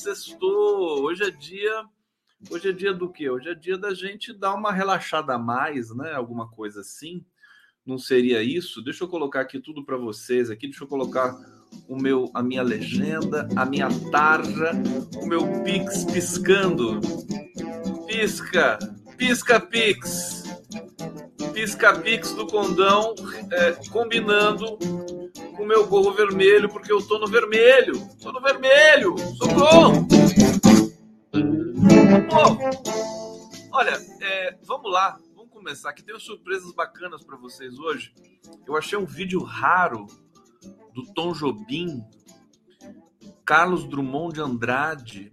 Sextou. Hoje é dia. Hoje é dia do quê? Hoje é dia da gente dar uma relaxada a mais, né? Alguma coisa assim. Não seria isso? Deixa eu colocar aqui tudo para vocês aqui. Deixa eu colocar o meu, a minha legenda, a minha tarja, o meu pix piscando. Pisca, pisca pix. Pisca pix do condão, é, combinando com o meu gorro vermelho, porque eu tô no vermelho. Tô no vermelho. Socorro! Pô, olha, é, vamos lá. Vamos começar. Aqui tem surpresas bacanas para vocês hoje. Eu achei um vídeo raro do Tom Jobim, Carlos Drummond de Andrade,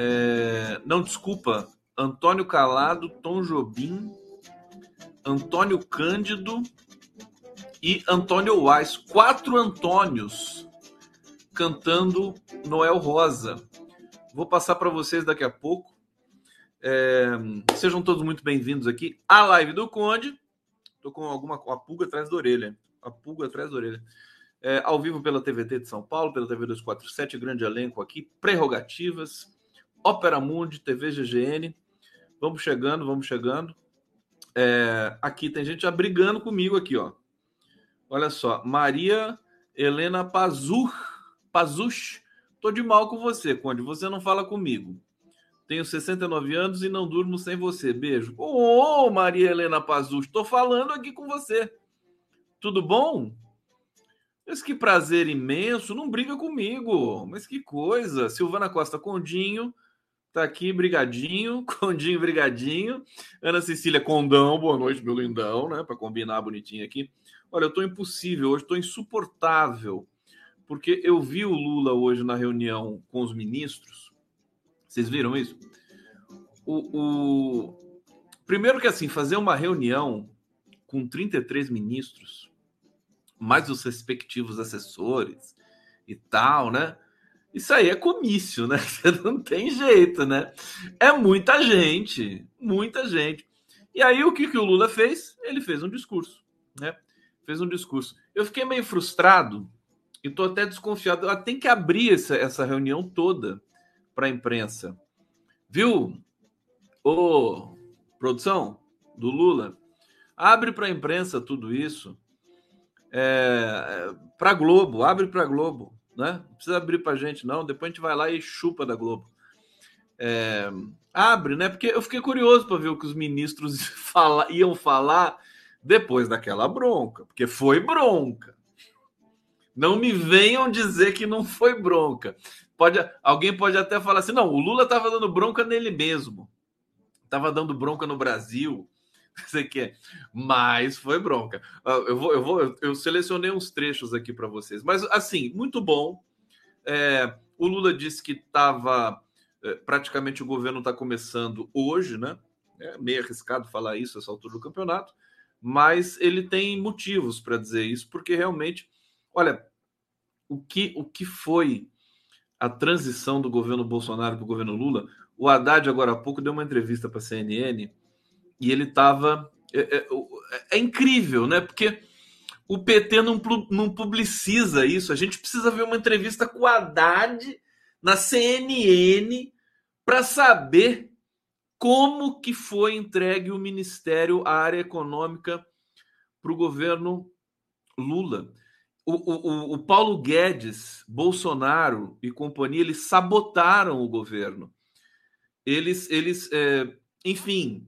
é, não, desculpa, Antônio Calado, Tom Jobim, Antônio Cândido e Antônio Wise. Quatro Antônios cantando Noel Rosa. Vou passar para vocês daqui a pouco. É, sejam todos muito bem-vindos aqui à live do Conde. Tô com alguma uma pulga atrás da orelha. A pulga atrás da orelha. É, ao vivo pela TVT de São Paulo, pela TV 247, grande elenco aqui, prerrogativas, Ópera Mundi, TV GGN. Vamos chegando, vamos chegando. É, aqui tem gente já brigando comigo aqui, ó. Olha só, Maria Helena Pazur, Pazuch, tô de mal com você, Conde, você não fala comigo. Tenho 69 anos e não durmo sem você. Beijo. Ô, oh, Maria Helena Pazuch, tô falando aqui com você. Tudo bom? Mas que prazer imenso, não briga comigo. Mas que coisa. Silvana Costa Condinho, tá aqui, brigadinho. Condinho, brigadinho. Ana Cecília Condão, boa noite, meu lindão, né? Para combinar bonitinho aqui. Olha, eu tô impossível, hoje tô insuportável. Porque eu vi o Lula hoje na reunião com os ministros. Vocês viram isso? O, o... Primeiro que assim, fazer uma reunião com 33 ministros mais os respectivos assessores e tal, né? Isso aí é comício, né? Não tem jeito, né? É muita gente, muita gente. E aí o que, que o Lula fez? Ele fez um discurso, né? Fez um discurso. Eu fiquei meio frustrado e tô até desconfiado. Ela tem que abrir essa, essa reunião toda para a imprensa. Viu? Ô, produção do Lula, abre para a imprensa tudo isso é, para Globo, abre para Globo, né? Não precisa abrir para gente não. Depois a gente vai lá e chupa da Globo. É, abre, né? Porque eu fiquei curioso para ver o que os ministros fala, iam falar depois daquela bronca, porque foi bronca. Não me venham dizer que não foi bronca. Pode, alguém pode até falar assim: não, o Lula estava dando bronca nele mesmo, estava dando bronca no Brasil, você quer. Mas foi bronca. Ah, eu vou, eu vou, eu selecionei uns trechos aqui para vocês. Mas assim, muito bom. É, o Lula disse que estava é, praticamente o governo está começando hoje, né? É meio arriscado falar isso essa altura do campeonato, mas ele tem motivos para dizer isso, porque realmente, olha, o que, o que foi a transição do governo Bolsonaro para o governo Lula? O Haddad, agora há pouco, deu uma entrevista para a CNN e ele estava. É, é, é, incrível, né? Porque o PT não, não publiciza isso. A gente precisa ver uma entrevista com o Haddad na CNN para saber como que foi entregue o Ministério, a área econômica, para o governo Lula. O, o, o, Paulo Guedes, Bolsonaro e companhia, eles sabotaram o governo. Eles, eles é, enfim,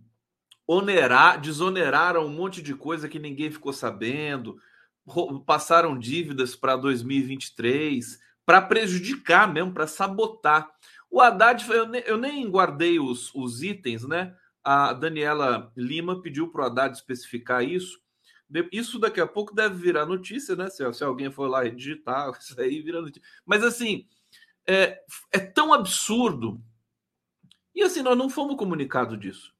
onerar, desoneraram um monte de coisa que ninguém ficou sabendo, passaram dívidas para 2023 para prejudicar mesmo, para sabotar. O Haddad, eu nem, eu nem guardei os, os itens, né? A Daniela Lima pediu para o Haddad especificar isso. Isso daqui a pouco deve virar notícia, né? Se, se alguém for lá digitar, isso aí vira notícia. Mas assim, é, é tão absurdo. E assim, nós não fomos comunicados disso.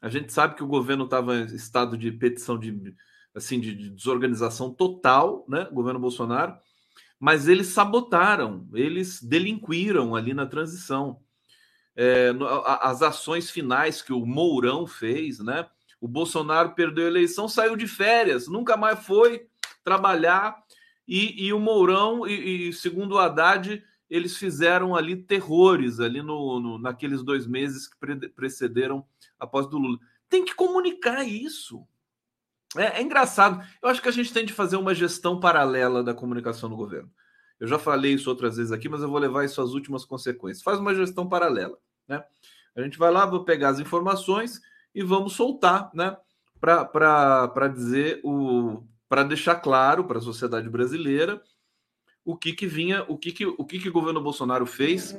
A gente sabe que o governo estava em estado de petição de, assim, de desorganização total, né? O governo Bolsonaro, mas eles sabotaram, eles delinquiram ali na transição. é, as ações finais que o Mourão fez, né? O Bolsonaro perdeu a eleição, saiu de férias, nunca mais foi trabalhar. E, e o Mourão, e, e, segundo o Haddad, eles fizeram ali terrores ali no, no naqueles dois meses que pre precederam a posse do Lula. Tem que comunicar isso. É, é, engraçado. Eu acho que a gente tem de fazer uma gestão paralela da comunicação no governo. Eu já falei isso outras vezes aqui, mas eu vou levar isso às últimas consequências. Faz uma gestão paralela, né? A gente vai lá, vou pegar as informações e vamos soltar, né? Para dizer o. para deixar claro para a sociedade brasileira o que que vinha, o que que o que que o governo Bolsonaro fez,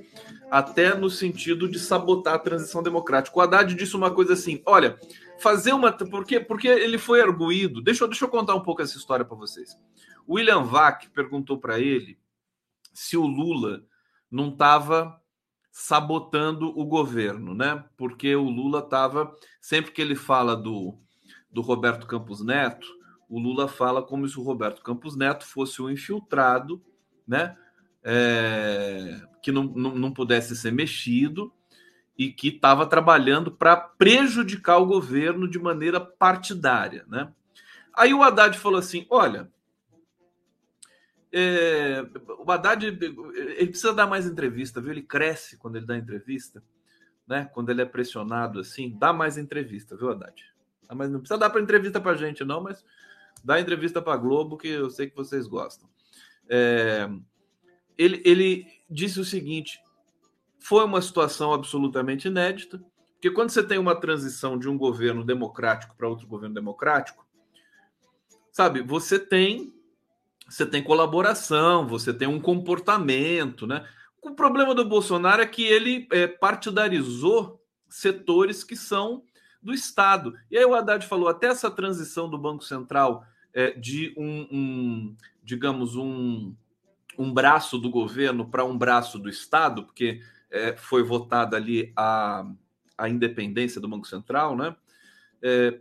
até no sentido de sabotar a transição democrática. O Haddad disse uma coisa assim: olha, fazer uma. Porque, porque ele foi arguído. Deixa, deixa eu contar um pouco essa história para vocês. William Vac perguntou para ele se o Lula não estava sabotando o governo, né? Porque o Lula estava. Sempre que ele fala do, do Roberto Campos Neto, o Lula fala como se o Roberto Campos Neto fosse um infiltrado, né? É, que não, não, não pudesse ser mexido e que estava trabalhando para prejudicar o governo de maneira partidária, né? Aí o Haddad falou assim: olha, é, o Haddad ele precisa dar mais entrevista, viu? Ele cresce quando ele dá entrevista, né? Quando ele é pressionado assim, dá mais entrevista, viu, Haddad? Mas não precisa dar para entrevista para gente, não, mas dá entrevista para Globo que eu sei que vocês gostam. É, ele, ele disse o seguinte: foi uma situação absolutamente inédita, porque quando você tem uma transição de um governo democrático para outro governo democrático, sabe, você tem você tem colaboração, você tem um comportamento, né? O problema do Bolsonaro é que ele é, partidarizou setores que são do Estado. E aí o Haddad falou até essa transição do Banco Central é, de um, um, digamos, um, um braço do governo para um braço do Estado, porque é, foi votada ali a, a independência do Banco Central, né? É,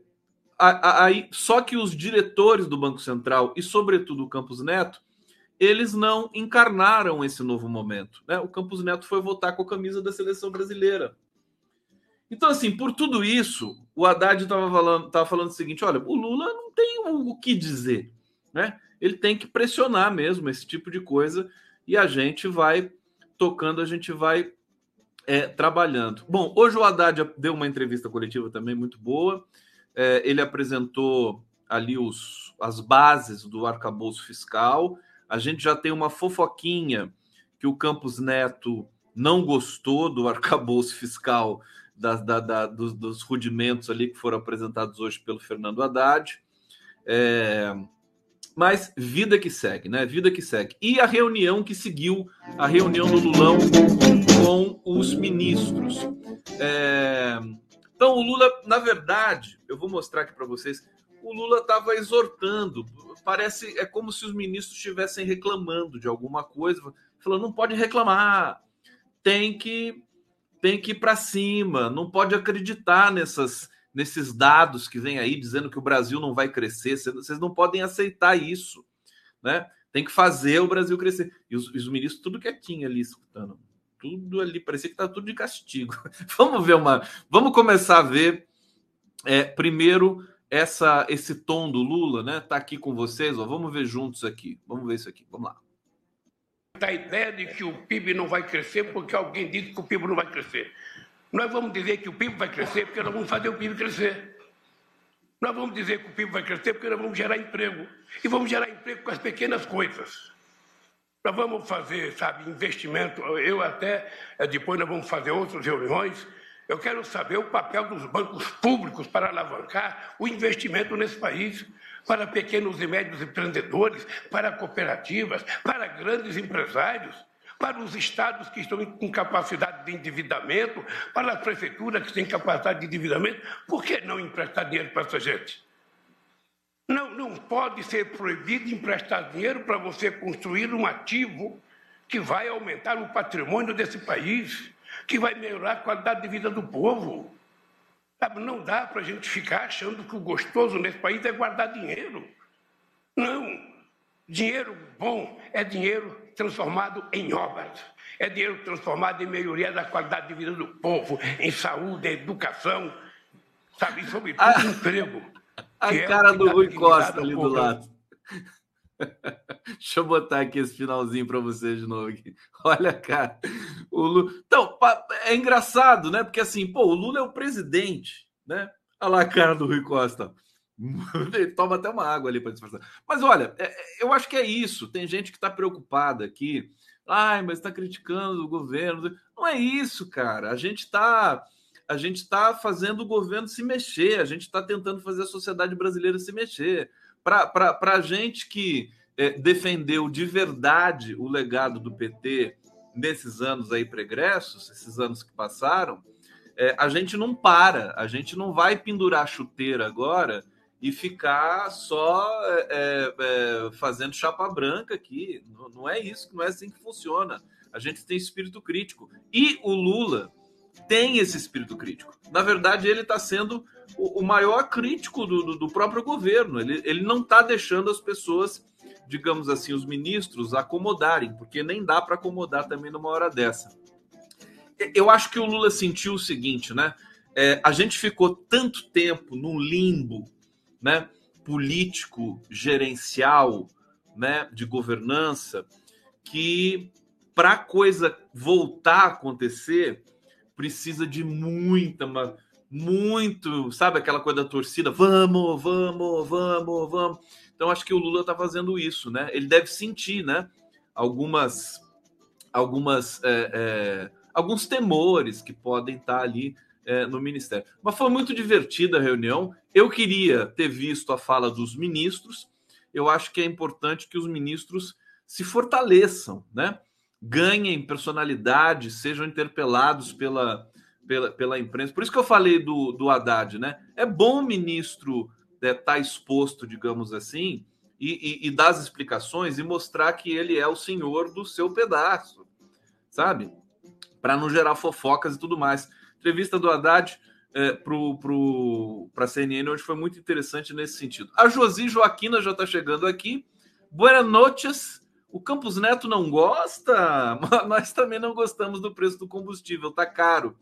aí, só que os diretores do Banco Central e, sobretudo, o Campos Neto, eles não encarnaram esse novo momento. Né? O Campos Neto foi votar com a camisa da seleção brasileira. Então, assim, por tudo isso, o Haddad estava falando, tava falando o seguinte: olha, o Lula não tem o, que dizer. Né? Ele tem que pressionar mesmo esse tipo de coisa e a gente vai tocando, a gente vai é, trabalhando. Bom, hoje o Haddad deu uma entrevista coletiva também muito boa. É, ele apresentou ali os, as bases do arcabouço fiscal. A gente já tem uma fofoquinha que o Campos Neto não gostou do arcabouço fiscal da, da, da, dos, dos, rudimentos ali que foram apresentados hoje pelo Fernando Haddad. É, mas vida que segue, né? Vida que segue. E a reunião que seguiu, a reunião do Lulão com os ministros. É... Então, o Lula, na verdade, eu vou mostrar aqui para vocês, o Lula estava exortando. Parece, é como se os ministros estivessem reclamando de alguma coisa. Falando, não pode reclamar, tem que tem que ir para cima, não pode acreditar nessas nesses dados que vem aí dizendo que o Brasil não vai crescer. Vocês não podem aceitar isso, né? Tem que fazer o Brasil crescer. E os, os ministros tudo quietinho ali escutando. Tudo ali, parecia que tá tudo de castigo. vamos ver uma. Vamos começar a ver é, primeiro essa esse tom do Lula, né? Tá aqui com vocês, ó. Vamos ver juntos aqui. Vamos ver isso aqui. Vamos lá. A ideia de que o PIB não vai crescer porque alguém disse que o PIB não vai crescer. Nós vamos dizer que o PIB vai crescer porque nós vamos fazer o PIB crescer. Nós vamos dizer que o PIB vai crescer porque nós vamos gerar emprego. E vamos gerar emprego com as pequenas coisas. Nós vamos fazer, sabe, investimento. Eu até, eh, depois nós vamos fazer outras reuniões. Eu quero saber o papel dos bancos públicos para alavancar o investimento nesse país, para pequenos e médios empreendedores, para cooperativas, para grandes empresários para os estados que estão com capacidade de endividamento, para as prefeituras que têm capacidade de endividamento, por que não emprestar dinheiro para essa gente? Não, não pode ser proibido emprestar dinheiro para você construir um ativo que vai aumentar o patrimônio desse país, que vai melhorar a qualidade de vida do povo. Sabe, não dá para a gente ficar achando que o gostoso nesse país é guardar dinheiro. Não. Dinheiro bom é dinheiro transformado em obras. É dinheiro transformado em melhoria da qualidade de vida do povo, em saúde, em educação, sabe, e sobretudo ah, emprego. A é cara é do Rui Costa ali do lado. Deixa eu botar aqui esse finalzinho para vocês de novo. Aqui. Olha, cara. O Lula... Então, é engraçado, né? Porque assim, pô, o Lula é o presidente, né? Olha lá a cara do Rui Costa. Ele toma até uma água ali para disfarçar. Mas olha, é, é, eu acho que é isso. Tem gente que está preocupada aqui. Ai, mas está criticando o governo. Não é isso, cara. A gente está a gente está fazendo o governo se mexer, a gente está tentando fazer a sociedade brasileira se mexer. Para a gente que é, defendeu de verdade o legado do PT nesses anos aí pregressos, esses anos que passaram, é, a gente não para, a gente não vai pendurar chuteira agora e ficar só é, é, é, fazendo chapa branca aqui. Não, não, é isso, não é assim que funciona. A gente tem espírito crítico. E o Lula tem esse espírito crítico. Na verdade, ele está sendo o, maior crítico do, do, do, próprio governo. Ele, ele não está deixando as pessoas, digamos assim, os ministros acomodarem, porque nem dá para acomodar também numa hora dessa. Eu acho que o Lula sentiu o seguinte, né? É, a gente ficou tanto tempo num limbo né, político, gerencial, né, de governança, que para coisa voltar a acontecer, precisa de muita, muito, sabe aquela coisa da torcida, vamos, vamos, vamos, vamos. Então acho que o Lula está fazendo isso, né? Ele deve sentir, né? Algumas, algumas, é, é, alguns temores que podem estar tá ali é, no Ministério. Mas foi muito divertida a reunião. Eu queria ter visto a fala dos ministros. Eu acho que é importante que os ministros se fortaleçam, né? Ganhem personalidade, sejam interpelados pela, pela, pela imprensa. Por isso que eu falei do, do Haddad, né? É bom o ministro estar é, tá exposto, digamos assim, e, e, e dar as explicações e mostrar que ele é o senhor do seu pedaço, sabe? Para não gerar fofocas e tudo mais. Entrevista do Haddad é, para a CNN hoje foi muito interessante nesse sentido. A Josi Joaquina já está chegando aqui. Boas noites. O Campos Neto não gosta? Nós também não gostamos do preço do combustível, tá caro.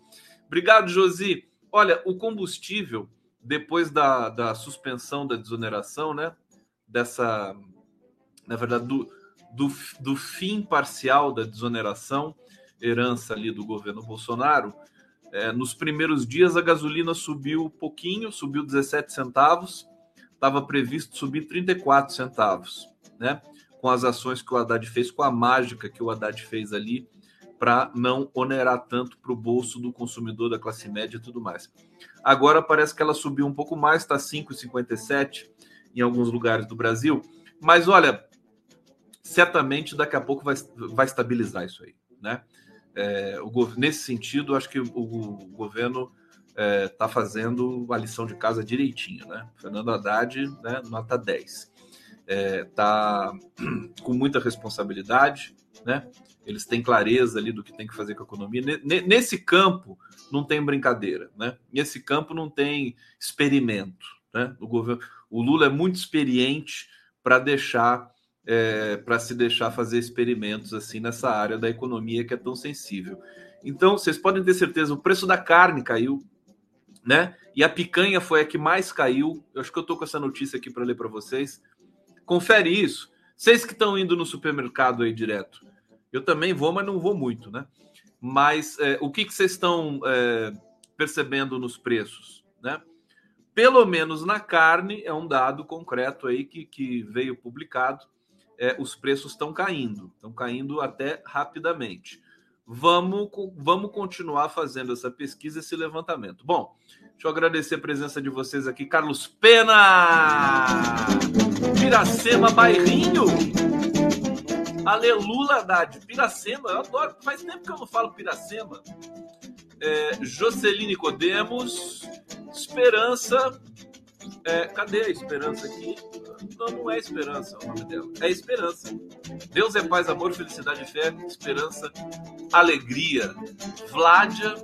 Obrigado, Josi. Olha, o combustível, depois da, da suspensão da desoneração, né? Dessa, na verdade, do, do, do fim parcial da desoneração, herança ali do governo Bolsonaro, é, nos primeiros dias a gasolina subiu um pouquinho, subiu 17 centavos, estava previsto subir 34 centavos, né? Com as ações que o Haddad fez, com a mágica que o Haddad fez ali, para não onerar tanto para o bolso do consumidor da classe média e tudo mais. Agora parece que ela subiu um pouco mais, está 5,57 em alguns lugares do Brasil. Mas olha, certamente daqui a pouco vai, vai estabilizar isso aí, né? é, o, nesse sentido, acho que o, o governo está é, tá fazendo a lição de casa direitinho, né? Fernando Haddad, né, nota 10. Está é, com muita responsabilidade, né? Eles têm clareza ali do que tem que fazer com a economia. Nesse campo não tem brincadeira, né? Nesse campo não tem experimento, né? O, governo, o Lula é muito experiente para deixar é, para se deixar fazer experimentos assim nessa área da economia que é tão sensível. Então, vocês podem ter certeza, o preço da carne caiu, né? E a picanha foi a que mais caiu. Eu acho que eu estou com essa notícia aqui para ler para vocês. Confere isso. Vocês que estão indo no supermercado aí direto. Eu também vou, mas não vou muito, né? Mas é, o que, que vocês estão é, percebendo nos preços, né? Pelo menos na carne, é um dado concreto aí que, que veio publicado é, os preços estão caindo, estão caindo até rapidamente. Vamos, vamos continuar fazendo essa pesquisa, esse levantamento. Bom, deixa eu agradecer a presença de vocês aqui. Carlos Pena! Piracema Bairrinho! Alelula Haddad, Piracema, eu adoro, faz tempo que eu não falo Piracema. É, Joceline Codemos, Esperança, é, cadê a Esperança aqui? Não, não é esperança o nome dela. É esperança. Deus é paz, amor, felicidade fé, esperança, alegria. Vládia.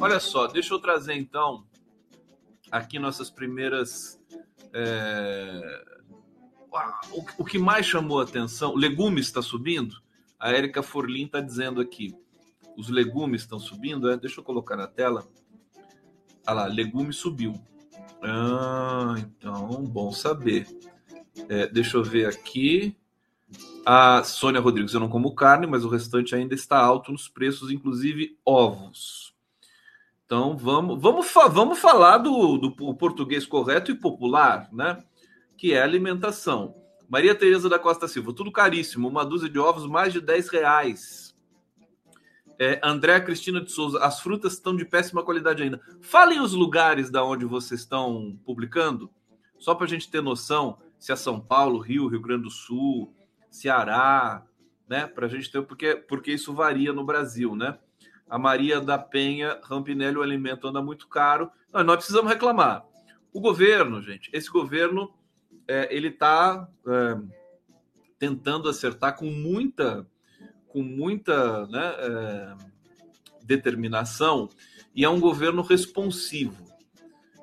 Olha só, deixa eu trazer então aqui nossas primeiras. É... O, o, que mais chamou a atenção, legumes está subindo. A Érica Forlin está dizendo aqui: os legumes estão subindo? É? Deixa eu colocar na tela. Ah lá, legume subiu. Ah, então, bom saber. É, deixa eu ver aqui. A Sônia Rodrigues, eu não como carne, mas o restante ainda está alto nos preços, inclusive ovos. Então vamos, vamos, vamos falar do, do português correto e popular, né? Que é alimentação. Maria Tereza da Costa Silva, tudo caríssimo, uma dúzia de ovos, mais de 10 reais. É, André Cristina de Souza, as frutas estão de péssima qualidade ainda. Falem os lugares da onde vocês estão publicando, só para a gente ter noção se é São Paulo, Rio, Rio Grande do Sul, Ceará, né? Para a gente ter, porque, porque isso varia no Brasil, né? A Maria da Penha, Rampinelli, o alimento anda muito caro. Não, nós precisamos reclamar. O governo, gente, esse governo, é, ele está é, tentando acertar com muita, com muita né, é, determinação e é um governo responsivo.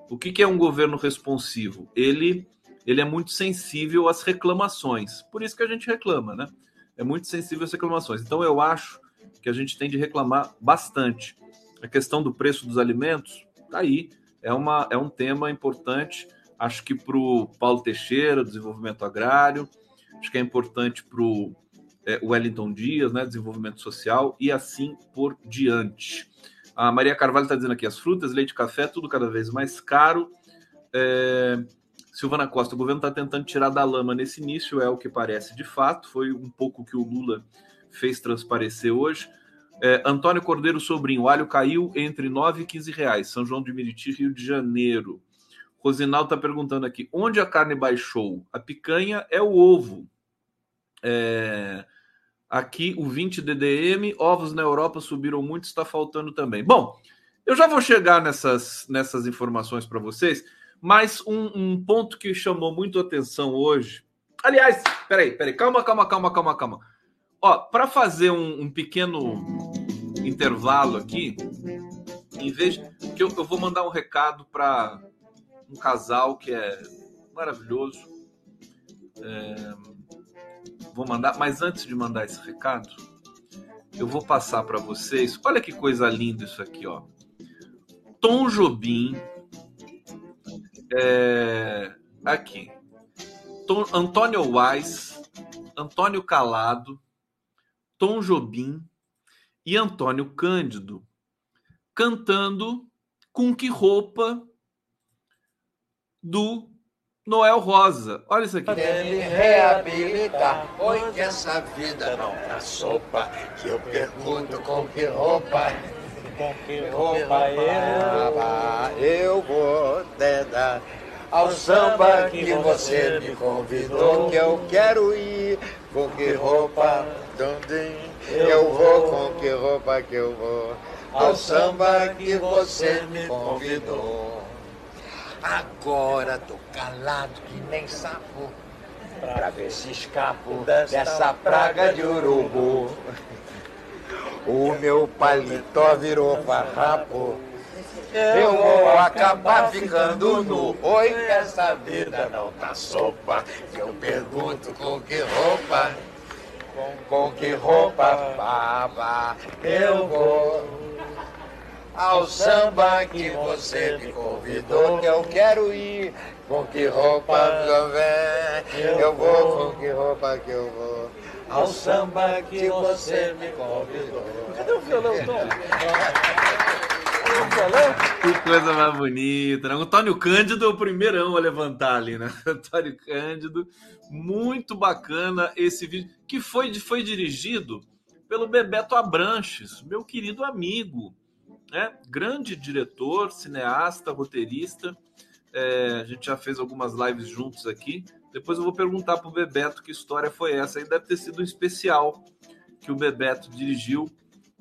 O que, que é um governo responsivo? Ele ele é muito sensível às reclamações. Por isso que a gente reclama, né? É muito sensível às reclamações. Então eu acho que a gente tem de reclamar bastante. A questão do preço dos alimentos, tá aí. É, uma, é um tema importante. Acho que para o Paulo Teixeira, desenvolvimento agrário, acho que é importante para o é, Wellington Dias, né, desenvolvimento social, e assim por diante. A Maria Carvalho está dizendo aqui: as frutas, leite, café, tudo cada vez mais caro. É, Silvana Costa, o governo está tentando tirar da lama nesse início, é o que parece de fato. Foi um pouco que o Lula fez transparecer hoje. É, Antônio Cordeiro Sobrinho, o alho caiu entre 9 e 15 reais. São João de Meriti, Rio de Janeiro. Rosinal está perguntando aqui: onde a carne baixou? A picanha é o ovo. É, aqui o 20 DDM, ovos na Europa subiram muito, está faltando também. Bom, eu já vou chegar nessas, nessas informações para vocês. Mas um, um ponto que chamou muito atenção hoje. Aliás, peraí, peraí, calma, calma, calma, calma, calma. Ó, para fazer um, um, pequeno intervalo aqui, em vez que eu, eu vou mandar um recado para um casal que é maravilhoso. É, vou mandar, mas antes de mandar esse recado, eu vou passar para vocês. Olha que coisa linda isso aqui, ó. Tom Jobim é, aqui. Tom, Antônio Wise, Antônio Calado, Tom Jobim e Antônio Cândido cantando com que roupa do Noel Rosa. Olha isso aqui. Ele reabilitar, foi que essa vida não tá sopa, que eu pergunto com que roupa com que roupa eu, eu vou te dar ao samba que você me convidou, que eu quero ir. Com que roupa, donde eu vou, com que roupa que eu vou, ao samba que você me convidou. Agora tô calado que nem sapo, pra ver se escapo dessa praga de urubu. O meu paletó virou farrapo. Eu vou acabar ficando nu. Oi, essa vida não tá sopa. Eu pergunto com que roupa, com que roupa, baba, eu vou. Ao samba que você me convidou, que eu quero ir. Com que roupa, eu vou, com que roupa que eu vou ao samba que você me convidou. Cadê o violão, Tom? Que coisa mais bonita. Né? Antônio Cândido é o primeirão a levantar ali, né? Antônio Cândido, muito bacana esse vídeo, que foi, foi dirigido pelo Bebeto Abranches, meu querido amigo, né? grande diretor, cineasta, roteirista. É, a gente já fez algumas lives juntos aqui. Depois eu vou perguntar para o Bebeto que história foi essa. Aí deve ter sido um especial que o Bebeto dirigiu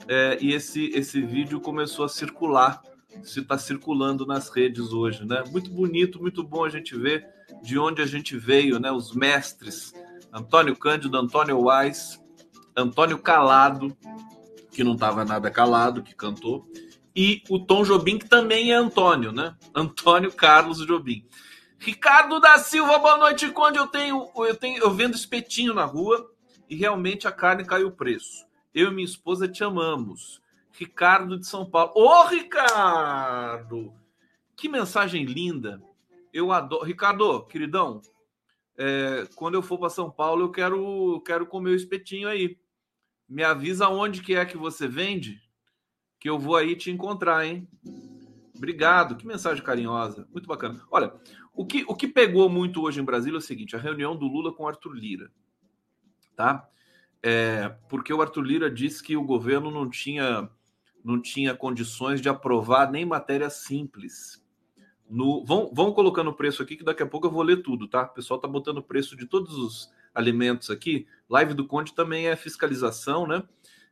é, e esse, esse vídeo começou a circular. Se está circulando nas redes hoje, né? Muito bonito, muito bom a gente ver de onde a gente veio, né? Os mestres Antônio Cândido, Antônio Wise, Antônio Calado, que não estava nada calado, que cantou, e o Tom Jobim, que também é Antônio, né? Antônio Carlos Jobim. Ricardo da Silva, boa noite. Quando eu tenho, eu tenho, eu vendo espetinho na rua e realmente a carne caiu o preço. Eu e minha esposa te amamos. Ricardo de São Paulo. Ô, Ricardo! Que mensagem linda. Eu adoro. Ricardo, queridão, é, quando eu for para São Paulo, eu quero, quero comer o espetinho aí. Me avisa onde que é que você vende, que eu vou aí te encontrar, hein? Obrigado, que mensagem carinhosa, muito bacana. Olha, o que, o que pegou muito hoje em Brasília é o seguinte: a reunião do Lula com Arthur Lira, tá? É, porque o Arthur Lira disse que o governo não tinha, não tinha condições de aprovar nem matéria simples no, vão, vão colocando o preço aqui, que daqui a pouco eu vou ler tudo, tá? O pessoal tá botando o preço de todos os alimentos aqui. Live do Conde também é fiscalização, né?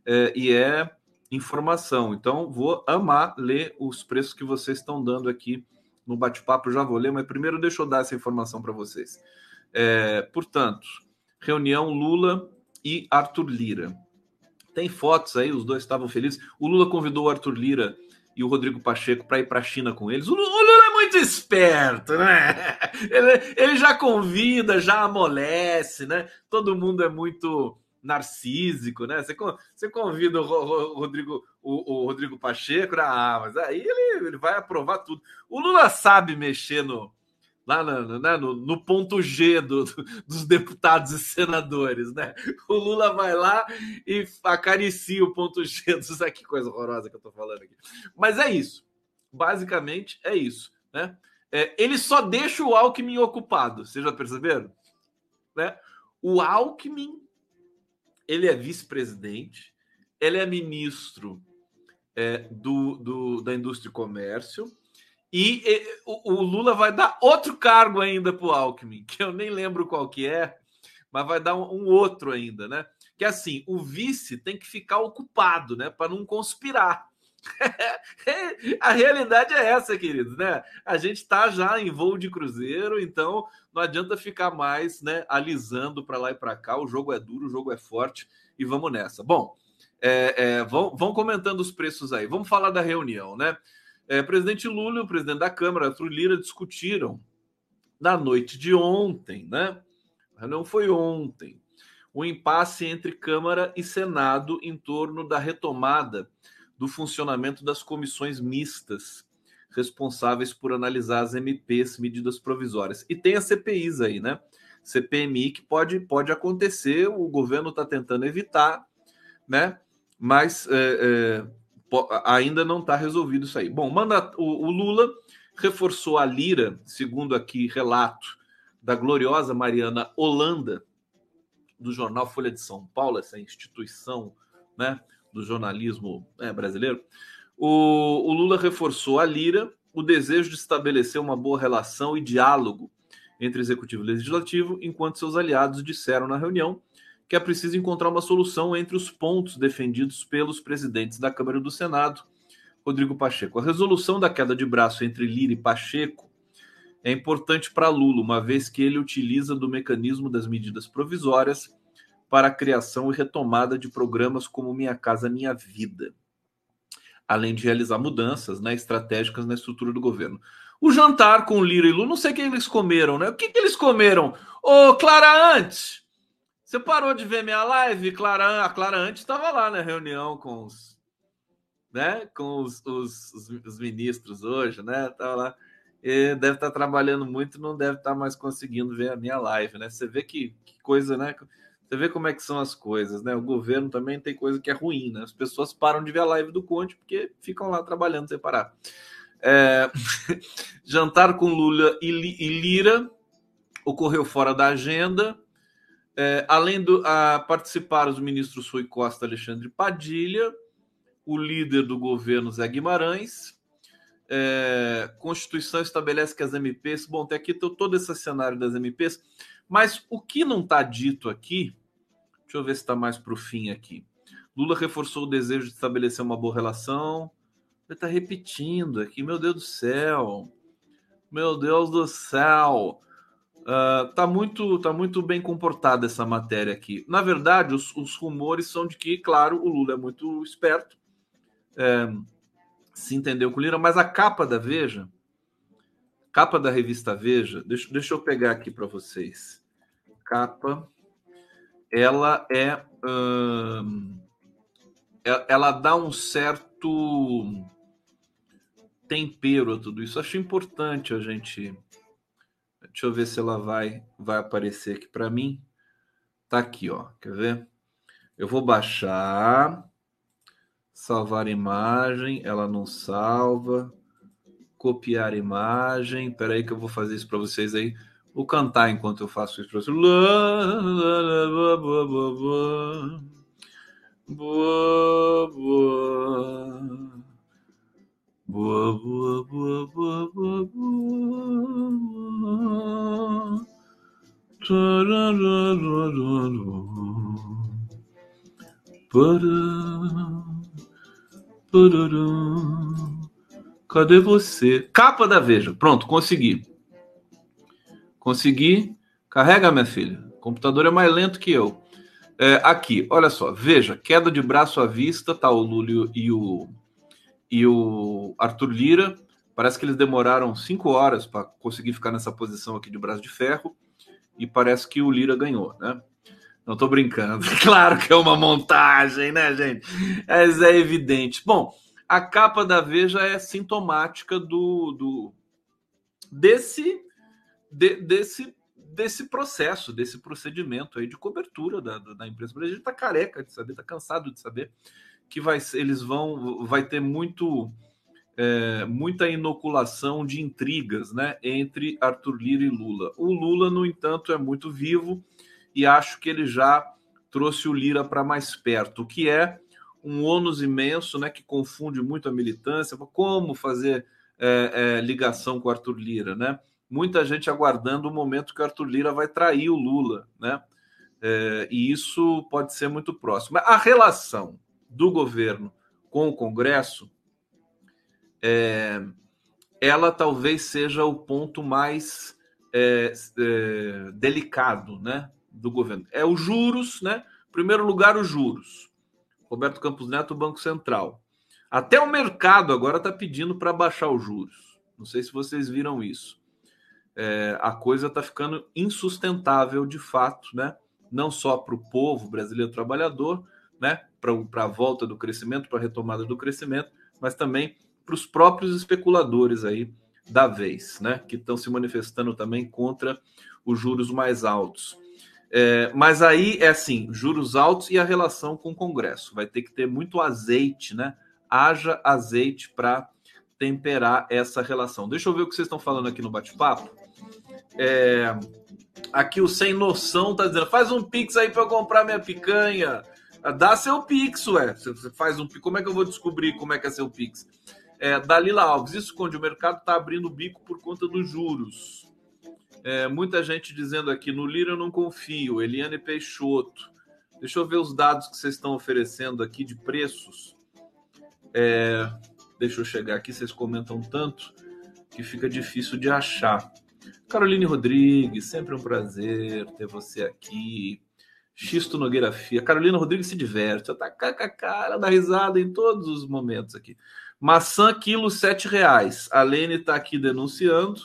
É, e é informação. Então, vou amar ler os preços que vocês estão dando aqui no bate-papo. Já vou ler, mas primeiro deixa eu dar essa informação para vocês. É, portanto, reunião Lula e Arthur Lira. Tem fotos aí, os dois estavam felizes. O Lula convidou o Arthur Lira e o Rodrigo Pacheco para ir para a China com eles. O Lula é muito esperto, né? Ele, ele, já convida, já amolece, né? Todo mundo é muito narcísico, né? Você, você convida o, Rodrigo, o, o Rodrigo Pacheco, ah, mas aí ele, ele vai aprovar tudo. O Lula sabe mexer no, lá no, né, no, no, ponto G do, dos deputados e senadores, né? O Lula vai lá e acaricia o ponto G dos. Que coisa horrorosa que eu tô falando aqui. Mas é isso. Basicamente é isso, né? É, ele só deixa o Alckmin ocupado. Vocês já perceberam? Né? O Alckmin, ele é vice-presidente, ele é ministro é, do, do, da indústria e comércio, e, e o, o, Lula vai dar outro cargo ainda para o Alckmin, que eu nem lembro qual que é, mas vai dar um, um outro ainda, né? Que assim, o vice tem que ficar ocupado, né? Para não conspirar. a realidade é essa, queridos, né? A gente está já em voo de cruzeiro, então não adianta ficar mais, né, alisando para lá e para cá. O jogo é duro, o jogo é forte e vamos nessa. Bom, é, é, vão, vão comentando os preços aí. Vamos falar da reunião, né? É, presidente Lula e o presidente da Câmara, Arthur Lira, discutiram na noite de ontem, né? Não foi ontem. O impasse entre Câmara e Senado em torno da retomada do funcionamento das comissões mistas responsáveis por analisar as MPs, medidas provisórias. E tem as CPIs aí, né? CPMI que pode, pode acontecer, o governo está tentando evitar, né? Mas é, é, ainda não está resolvido isso aí. Bom, manda, o, o, Lula reforçou a lira, segundo aqui relato da gloriosa Mariana Holanda, do jornal Folha de São Paulo, essa instituição né, do jornalismo né, brasileiro. O, o Lula reforçou a lira, o desejo de estabelecer uma boa relação e diálogo entre executivo e legislativo, enquanto seus aliados disseram na reunião que é preciso encontrar uma solução entre os pontos defendidos pelos presidentes da Câmara e do Senado, Rodrigo Pacheco. A resolução da queda de braço entre Lira e Pacheco é importante para Lula, uma vez que ele utiliza do mecanismo das medidas provisórias para a criação e retomada de programas como Minha Casa Minha Vida, além de realizar mudanças né, estratégicas na estrutura do governo. O jantar com Lira e Lula, não sei o que eles comeram, né? O que, que eles comeram? Ô, Clara, antes, você parou de ver minha live? Clara, a Clara antes estava lá na reunião com os, né, com os, os, os, ministros hoje, né? Tava lá. E deve estar tá trabalhando muito, não deve estar tá mais conseguindo ver a minha live, né? Você vê que, que coisa, né? Você vê como é que são as coisas, né? O governo também tem coisa que é ruim, né? As pessoas param de ver a live do Conte porque ficam lá trabalhando sem parar. É... Jantar com Lula e Lira ocorreu fora da agenda. É, além do a participar os ministros Rui Costa Alexandre Padilha, o líder do governo Zé Guimarães. É, Constituição estabelece que as MPs. Bom, tem aqui todo esse cenário das MPs, mas o que não está dito aqui, deixa eu ver se está mais para o fim aqui. Lula reforçou o desejo de estabelecer uma boa relação. Ele está repetindo aqui, meu Deus do céu. Meu Deus do céu. Uh, tá, muito, tá muito bem comportada essa matéria aqui. Na verdade, os, os, rumores são de que, claro, o Lula é muito esperto, é, se entendeu com o Lira, mas a capa da Veja, capa da revista Veja, deixa, deixa eu pegar aqui para vocês. Capa ela é, hum, ela dá um certo tempero a tudo isso. Acho importante a gente. Deixa eu ver se ela vai vai aparecer aqui para mim. Tá aqui, ó. Quer ver? Eu vou baixar, salvar imagem, ela não salva, copiar imagem. Espera aí que eu vou fazer isso para vocês aí. Vou cantar enquanto eu faço isso para vocês. Boa, boa. Boa, boa, boa, boa, boa, boa. Cadê você? Capa da Veja. Pronto, consegui. Consegui. Carrega, minha filha. O computador é mais lento que eu. É, aqui, olha só. Veja, queda de braço à vista, tá o Lúlio e o, e o Arthur Lira. Parece que eles demoraram cinco horas para conseguir ficar nessa posição aqui de braço de ferro. E parece que o Lira ganhou, né? Não tô brincando. Claro que é uma montagem, né, gente? Mas é evidente. Bom, a capa da Veja é sintomática do, do desse de, desse desse processo, desse procedimento aí de cobertura da, da. A gente está careca de saber, está cansado de saber que vai, eles vão, vai ter muito, é, muita inoculação de intrigas, né, entre Arthur Lira e Lula. O Lula, no entanto, é muito vivo e acho que ele já trouxe o Lira para mais perto, o que é um ônus imenso, né, que confunde muito a militância. Como fazer é, é, ligação com Arthur Lira, né? Muita gente aguardando o momento que Arthur Lira vai trair o Lula, né? É, e isso pode ser muito próximo. A relação do governo com o Congresso, é, ela talvez seja o ponto mais é, é, delicado, né, do governo. É os juros, né? Em primeiro lugar, os juros. Roberto Campos Neto, Banco Central. Até o mercado agora está pedindo para baixar os juros. Não sei se vocês viram isso. É, a coisa está ficando insustentável de fato, né? Não só para o povo brasileiro trabalhador, né? Para a volta do crescimento, para a retomada do crescimento, mas também para os próprios especuladores aí da vez, né? Que estão se manifestando também contra os juros mais altos. É, mas aí é assim, juros altos e a relação com o Congresso. Vai ter que ter muito azeite, né? Haja azeite para temperar essa relação. Deixa eu ver o que vocês estão falando aqui no bate-papo. É, aqui o Sem Noção tá dizendo: faz um pix aí para comprar minha picanha. Dá seu pix, ué. Você faz um Como é que eu vou descobrir como é que é seu pix? É, Dalila Alves, isso quando o mercado está abrindo o bico por conta dos juros. É, muita gente dizendo aqui, no Lira eu não confio, Eliane Peixoto. Deixa eu ver os dados que vocês estão oferecendo aqui de preços. É, deixa eu chegar aqui, vocês comentam tanto que fica difícil de achar. Caroline Rodrigues, sempre um prazer ter você aqui. Xisto Nogueira Fia. Carolina Rodrigues se diverte, ela tá com a cara da risada em todos os momentos aqui. Maçã, quilo, sete reais. A Lene está aqui denunciando.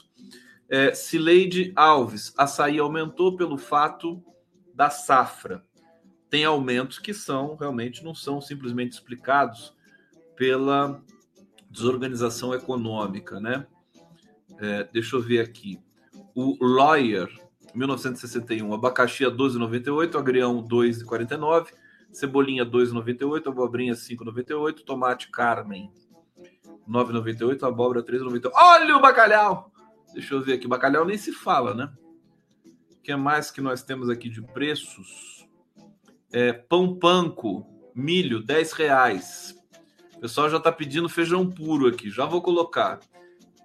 É, Cileide Alves, açaí aumentou pelo fato da safra. Tem aumentos que são, realmente, não são simplesmente explicados pela desorganização econômica, né? É, deixa eu ver aqui. O Lawyer, 1961, abacaxi a 12,98, agrião 2,49, cebolinha 2,98, abobrinha 5,98, tomate Carmen 9,98, abóbora 3,98. Olha o bacalhau! Deixa eu ver aqui. Bacalhau nem se fala, né? O que mais que nós temos aqui de preços? É, pão panco, milho, 10 reais. O pessoal já está pedindo feijão puro aqui. Já vou colocar.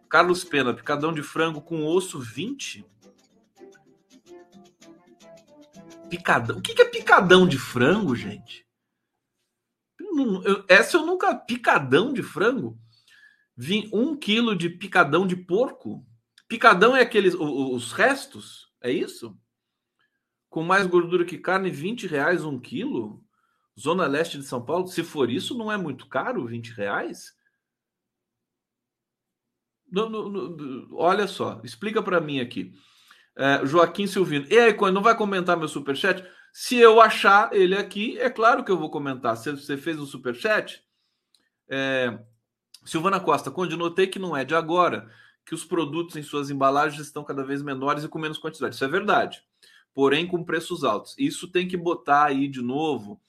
Carlos Pena, picadão de frango com osso, 20? Picadão. O que é picadão de frango, gente? essa eu nunca. Picadão de frango? Um quilo de picadão de porco? Picadão é aqueles os restos? É isso? Com mais gordura que carne, 20 reais um quilo? Zona Leste de São Paulo? Se for isso, não é muito caro, 20 reais? No, no, no, olha só, explica para mim aqui. É, Joaquim Silvino. E aí, quando não vai comentar meu superchat? Se eu achar ele aqui, é claro que eu vou comentar. Se você fez o super chat, é... Silvana Costa, Conde, notei que não é de agora que os produtos em suas embalagens estão cada vez menores e com menos quantidade. Isso é verdade. Porém, com preços altos. Isso tem que botar aí de novo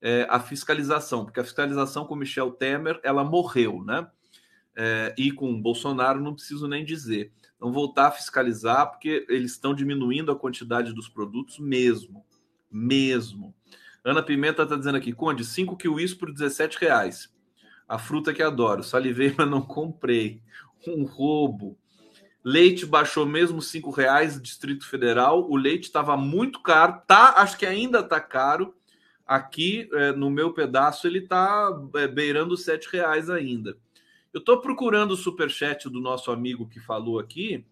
é, a fiscalização, porque a fiscalização com Michel Temer ela morreu, né? É, e com Bolsonaro não preciso nem dizer. Então, voltar a fiscalizar, porque eles estão diminuindo a quantidade dos produtos mesmo. Mesmo. Ana Pimenta está dizendo aqui, Conde, 5 quilos por 17 reais. A fruta que adoro. Salivei, mas não comprei. Um roubo. Leite baixou mesmo cinco reais, Distrito Federal. O leite estava muito caro, tá? Acho que ainda está caro. Aqui é, no meu pedaço ele está é, beirando sete reais ainda. Eu estou procurando o super chat do nosso amigo que falou aqui,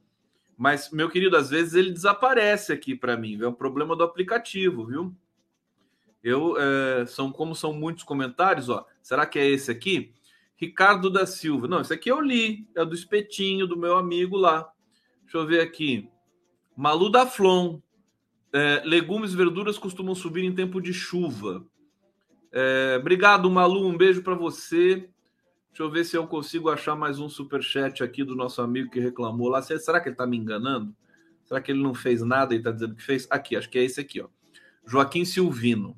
mas meu querido, às vezes ele desaparece aqui para mim. É um problema do aplicativo, viu? Eu é, são como são muitos comentários, ó. Será que é esse aqui? Ricardo da Silva. Não, esse aqui eu li, é do espetinho do meu amigo lá. Deixa eu ver aqui. Malu da Flon. É, legumes e verduras costumam subir em tempo de chuva. É, obrigado, Malu. Um beijo para você. Deixa eu ver se eu consigo achar mais um super chat aqui do nosso amigo que reclamou lá. Será que ele está me enganando? Será que ele não fez nada e está dizendo que fez? Aqui, acho que é esse aqui, ó. Joaquim Silvino.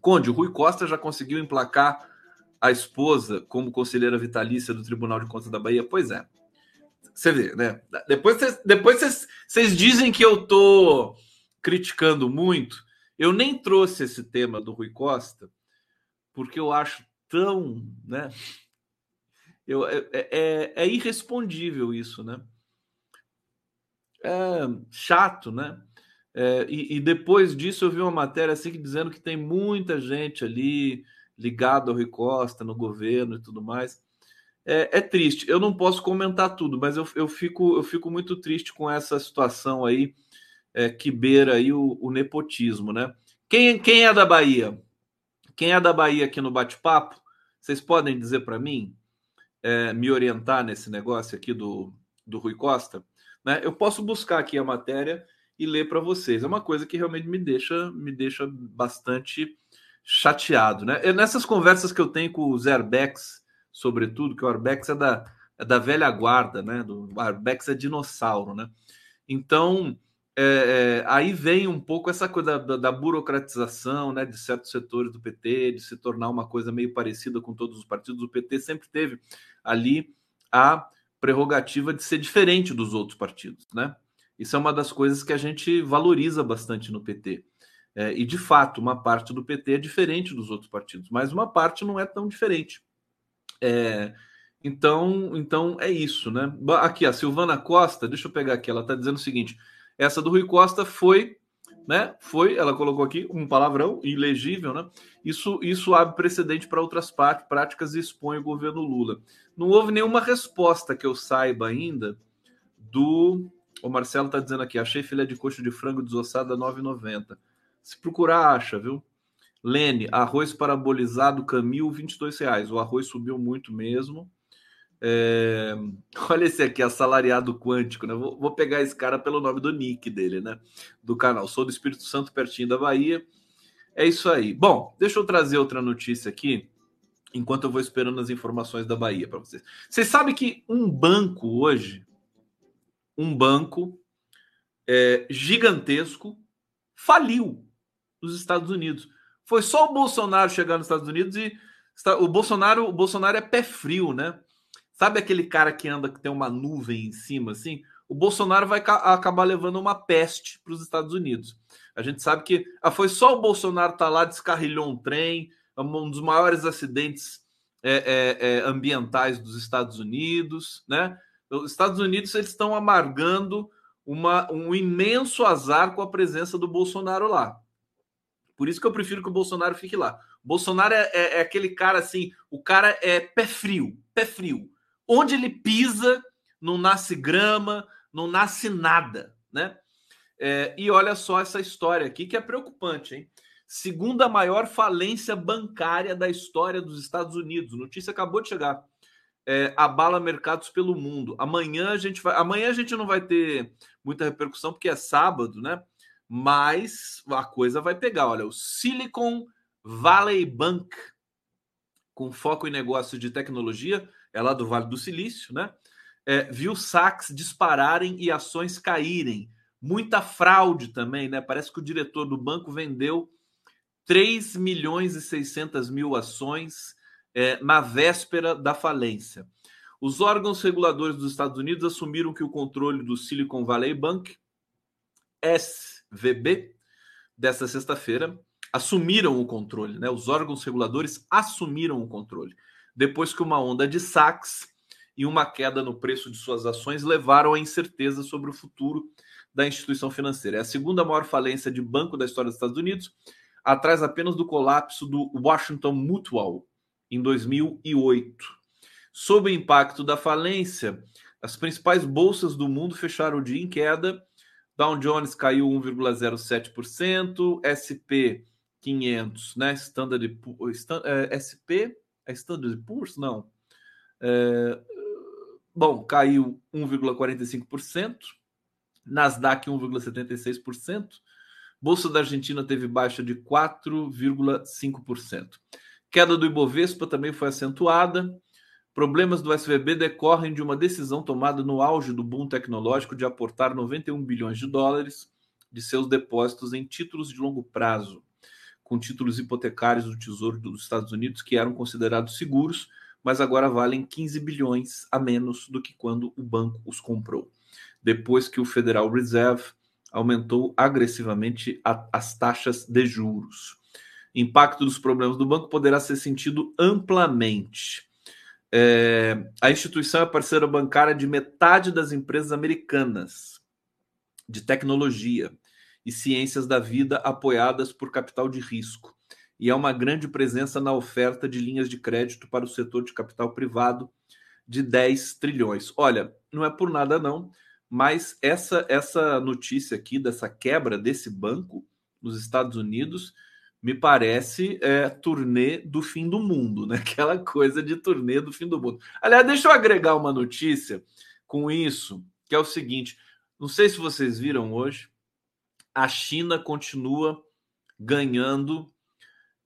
Conde, o Rui Costa já conseguiu emplacar a esposa como conselheira vitalícia do Tribunal de Contas da Bahia? Pois é. Você vê, né? Depois vocês, depois dizem que eu tô criticando muito. Eu nem trouxe esse tema do Rui Costa, porque eu acho tão, né? Eu, é, é, é, é irrespondível isso, né? É chato, né? É, e, e, depois disso eu vi uma matéria assim dizendo que tem muita gente ali ligada ao Rui Costa no governo e tudo mais. É, é triste. Eu não posso comentar tudo, mas eu, eu, fico, eu fico muito triste com essa situação aí é, que beira aí o, o, nepotismo, né? Quem, quem é da Bahia? Quem é da Bahia aqui no bate-papo? Vocês podem dizer para mim, é, me orientar nesse negócio aqui do, do Rui Costa? Né? Eu posso buscar aqui a matéria e ler para vocês. É uma coisa que realmente me deixa, me deixa bastante chateado, né? Nessas conversas que eu tenho com os Airbags, sobretudo, que o Airbags é da, é da velha guarda, né? Do, Airbags é dinossauro, né? Então, é, é, aí vem um pouco essa coisa da, da, burocratização, né? De certos setores do PT, de se tornar uma coisa meio parecida com todos os partidos. O PT sempre teve ali a prerrogativa de ser diferente dos outros partidos, né? Isso é uma das coisas que a gente valoriza bastante no PT. É, e de fato, uma parte do PT é diferente dos outros partidos, mas uma parte não é tão diferente. É, então, então é isso, né? Aqui, a Silvana Costa, deixa eu pegar aqui, ela está dizendo o seguinte: essa do Rui Costa foi, né? Foi, ela colocou aqui um palavrão ilegível, né? Isso, isso abre precedente para outras práticas e expõe o governo Lula. Não houve nenhuma resposta que eu saiba ainda do o Marcelo está dizendo aqui, achei filé de coxa de frango desossada 9,90. Se procurar, acha, viu? Lene, arroz parabolizado Camil, 22 reais. O arroz subiu muito mesmo. É... Olha esse aqui, assalariado quântico, né? Vou, vou, pegar esse cara pelo nome do nick dele, né? Do canal. Sou do Espírito Santo, pertinho da Bahia. É isso aí. Bom, deixa eu trazer outra notícia aqui, enquanto eu vou esperando as informações da Bahia para vocês. Vocês sabem que um banco hoje um banco é, gigantesco faliu nos Estados Unidos. Foi só o Bolsonaro chegar nos Estados Unidos e o Bolsonaro, o Bolsonaro é pé frio, né? Sabe aquele cara que anda que tem uma nuvem em cima assim? O Bolsonaro vai acabar levando uma peste para os Estados Unidos. A gente sabe que ah, foi só o Bolsonaro estar tá lá, descarrilhou um trem, um dos maiores acidentes é, é, é, ambientais dos Estados Unidos, né? Os Estados Unidos eles estão amargando uma, um imenso azar com a presença do Bolsonaro lá. Por isso que eu prefiro que o Bolsonaro fique lá. Bolsonaro é, é, é aquele cara assim, o cara é pé frio, pé frio. Onde ele pisa, não nasce grama, não nasce nada, né? É, e olha só essa história aqui que é preocupante, hein? Segunda maior falência bancária da história dos Estados Unidos. Notícia acabou de chegar é, abala mercados pelo mundo. Amanhã a gente vai, amanhã a gente não vai ter muita repercussão porque é sábado, né? mas a coisa vai pegar. Olha, o Silicon Valley Bank, com foco em negócios de tecnologia, é lá do Vale do Silício, né? É, viu saques dispararem e ações caírem. Muita fraude também, né? Parece que o diretor do banco vendeu 3 milhões e 600 mil ações é, na véspera da falência. Os órgãos reguladores dos Estados Unidos assumiram que o controle do Silicon Valley Bank, SVB, desta sexta-feira, assumiram o controle, né? Os órgãos reguladores assumiram o controle, depois que uma onda de saques e uma queda no preço de suas ações levaram a incerteza sobre o futuro da instituição financeira. É a segunda maior falência de banco da história dos Estados Unidos, atrás apenas do colapso do Washington Mutual em 2008. Sob o impacto da falência, as principais bolsas do mundo fecharam o dia em queda. Dow Jones caiu 1,07%, SP 500, né? Standard, Stand, é, SP, é Standard Poor's? Não. É, bom, caiu 1,45%, Nasdaq 1,76%, Bolsa da Argentina teve baixa de 4,5%. Queda do Ibovespa também foi acentuada. Problemas do SVB decorrem de uma decisão tomada no auge do boom tecnológico de aportar 91 bilhões de dólares de seus depósitos em títulos de longo prazo, com títulos hipotecários do Tesouro dos Estados Unidos que eram considerados seguros, mas agora valem 15 bilhões a menos do que quando o banco os comprou, depois que o Federal Reserve aumentou agressivamente a, as taxas de juros. Impacto dos problemas do banco poderá ser sentido amplamente é, a instituição é parceira bancária de metade das empresas americanas de tecnologia e ciências da vida apoiadas por capital de risco. E é uma grande presença na oferta de linhas de crédito para o setor de capital privado de 10 trilhões. Olha, não é por nada não, mas essa essa notícia aqui dessa quebra desse banco nos Estados Unidos me parece é, turnê do fim do mundo, né? Aquela coisa de turnê do fim do mundo. Aliás, deixa eu agregar uma notícia com isso, que é o seguinte: não sei se vocês viram hoje, a China continua ganhando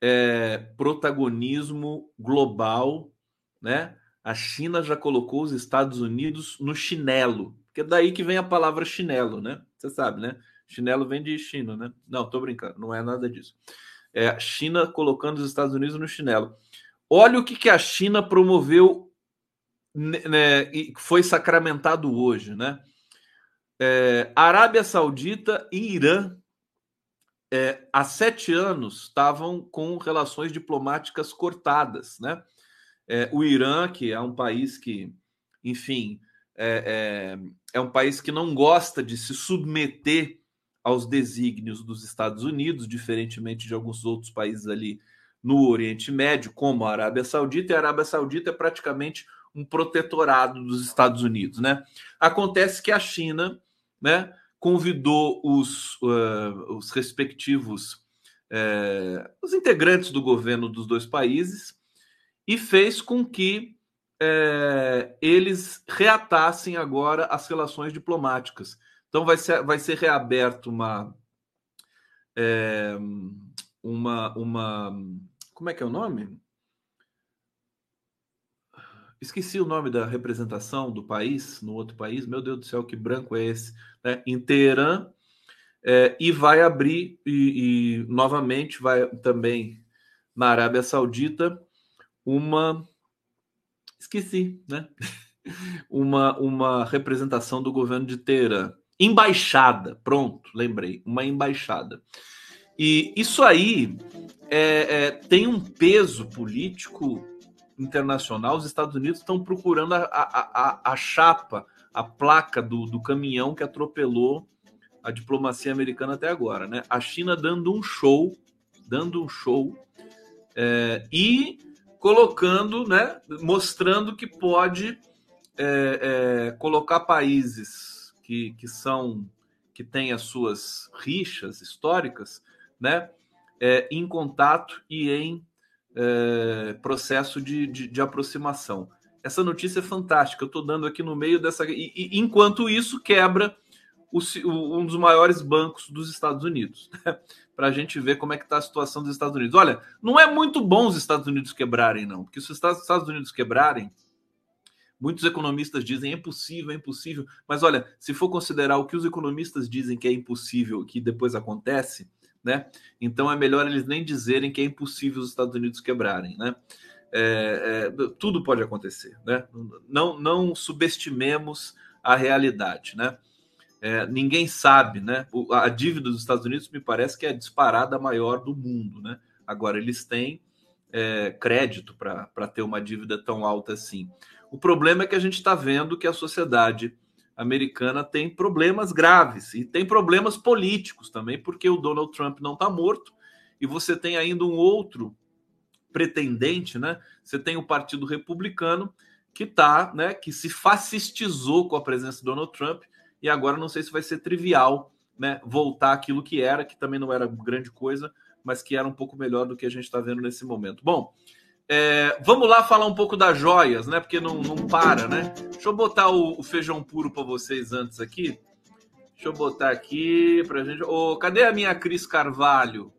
é, protagonismo global, né? A China já colocou os Estados Unidos no chinelo, que é daí que vem a palavra chinelo, né? Você sabe, né? Chinelo vem de China, né? Não, tô brincando, não é nada disso. É a China colocando os Estados Unidos no chinelo. Olha o que, que a China promoveu né, e foi sacramentado hoje, né? É, Arábia Saudita e Irã é, há sete anos estavam com relações diplomáticas cortadas, né? É, o Irã, que é um país que, enfim, é, é, é um país que não gosta de se submeter aos desígnios dos Estados Unidos, diferentemente de alguns outros países ali no Oriente Médio, como a Arábia Saudita, e a Arábia Saudita é praticamente um protetorado dos Estados Unidos, né? Acontece que a China, né, convidou os, uh, os respectivos uh, os integrantes do governo dos dois países e fez com que uh, eles reatassem agora as relações diplomáticas. Então vai ser, vai ser reaberto uma, é, uma, uma. Como é que é o nome? Esqueci o nome da representação do país no outro país. Meu Deus do céu, que branco é esse? Né? Em Teherã. É, e vai abrir, e, e novamente vai também na Arábia Saudita, uma. Esqueci, né? uma, uma representação do governo de Teherã. Embaixada, pronto, lembrei, uma embaixada. E isso aí é, é, tem um peso político internacional. Os Estados Unidos estão procurando a, a, a, a chapa, a placa do, do caminhão que atropelou a diplomacia americana até agora, né? A China dando um show, dando um show é, e colocando, né? Mostrando que pode é, é, colocar países que, que são que têm as suas rixas históricas, né, é, em contato e em é, processo de, de, de, aproximação. Essa notícia é fantástica. Eu estou dando aqui no meio dessa. E, e, enquanto isso, quebra o, um dos maiores bancos dos Estados Unidos, né? para a gente ver como é que está a situação dos Estados Unidos. Olha, não é muito bom os Estados Unidos quebrarem, não, porque se os Estados Unidos quebrarem, muitos economistas dizem é impossível, é impossível, mas olha, se for considerar o que os economistas dizem que é impossível, que depois acontece, né? Então é melhor eles nem dizerem que é impossível os Estados Unidos quebrarem, né? É, é, tudo pode acontecer, né? Não, não subestimemos a realidade, né? É, ninguém sabe, né? A dívida dos Estados Unidos me parece que é a disparada maior do mundo, né? Agora, eles têm é, crédito para ter uma dívida tão alta assim. O problema é que a gente está vendo que a sociedade americana tem problemas graves e tem problemas políticos também, porque o Donald Trump não está morto e você tem ainda um outro pretendente, né? Você tem o Partido Republicano que tá, né, que se fascistizou com a presença do Donald Trump e agora não sei se vai ser trivial né, voltar aquilo que era, que também não era grande coisa, mas que era um pouco melhor do que a gente está vendo nesse momento. Bom, é, vamos lá falar um pouco das joias, né? Porque não, não para, né? Deixa eu botar o, o feijão puro para vocês antes aqui. Deixa eu botar aqui para gente. Oh, cadê a minha Cris Carvalho?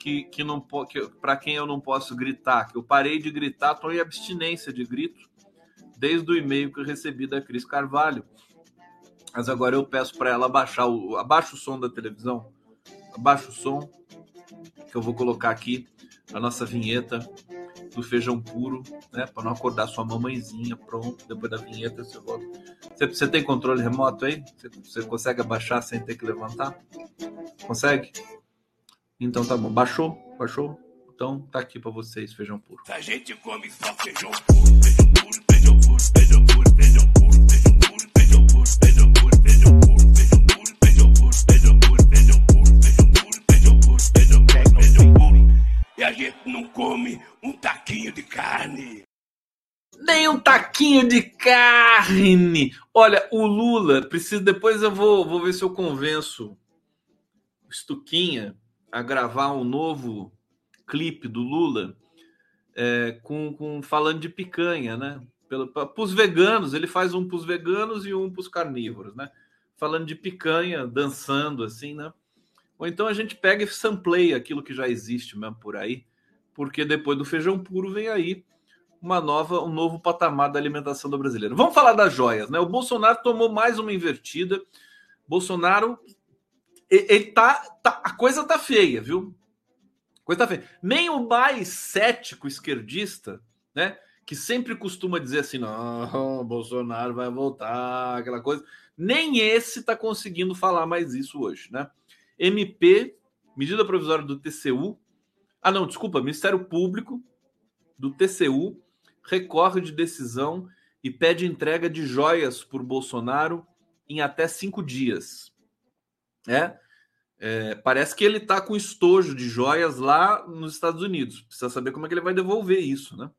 Que, que não que, para quem eu não posso gritar, que eu parei de gritar, estou em abstinência de grito desde o e-mail que eu recebi da Cris Carvalho. Mas agora eu peço para ela abaixar o. Abaixa o som da televisão. Abaixa o som. Que eu vou colocar aqui a nossa vinheta do feijão puro, né? Para não acordar sua mamãezinha. Pronto. Depois da vinheta você volta. Você, tem controle remoto aí? Você, consegue abaixar sem ter que levantar? Consegue? Então tá bom. Baixou? Baixou? Então tá aqui para vocês, feijão puro. A gente come só feijão puro, feijão puro, feijão puro, feijão puro, feijão puro. E a gente não come um carne. Nem um taquinho de carne. Olha, o Lula precisa. Depois eu vou, vou ver se eu convenço o Stuquinha a gravar um novo clipe do Lula é, com, com falando de picanha, né? Para os veganos, ele faz um para os veganos e um para os carnívoros, né? Falando de picanha, dançando assim, né? Ou então a gente pega e sampleia aquilo que já existe mesmo por aí, porque depois do feijão puro vem aí uma nova, um novo patamar da alimentação do brasileiro. Vamos falar das joias, né? O Bolsonaro tomou mais uma invertida. Bolsonaro, ele tá, tá a coisa tá feia, viu? A coisa tá feia. Nem o mais cético esquerdista, né? que sempre costuma dizer assim: não, Bolsonaro vai voltar, aquela coisa. Nem esse está conseguindo falar mais isso hoje, né? MP, medida provisória do TCU. Ah, não, desculpa, Ministério Público do TCU recorre de decisão e pede entrega de joias por Bolsonaro em até cinco dias. É, é parece que ele está com estojo de joias lá nos Estados Unidos. Precisa saber como é que ele vai devolver isso, né?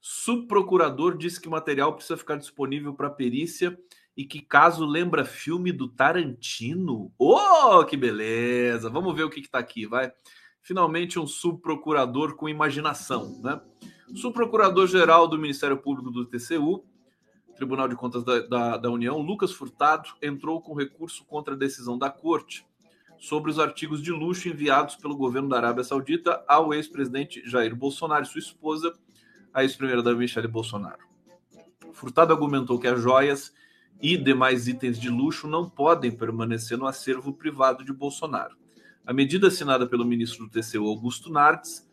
Subprocurador disse que o material precisa ficar disponível para perícia e que caso lembra filme do Tarantino. Oh, que beleza! Vamos ver o que está aqui, vai. Finalmente um subprocurador com imaginação, né? Subprocurador-geral do Ministério Público do TCU, Tribunal de Contas da, da, da União, Lucas Furtado, entrou com recurso contra a decisão da Corte sobre os artigos de luxo enviados pelo governo da Arábia Saudita ao ex-presidente Jair Bolsonaro e sua esposa a ex-primeira-dama Michele Bolsonaro. Furtado argumentou que as joias e demais itens de luxo não podem permanecer no acervo privado de Bolsonaro. A medida assinada pelo ministro do TCU, Augusto Nardes,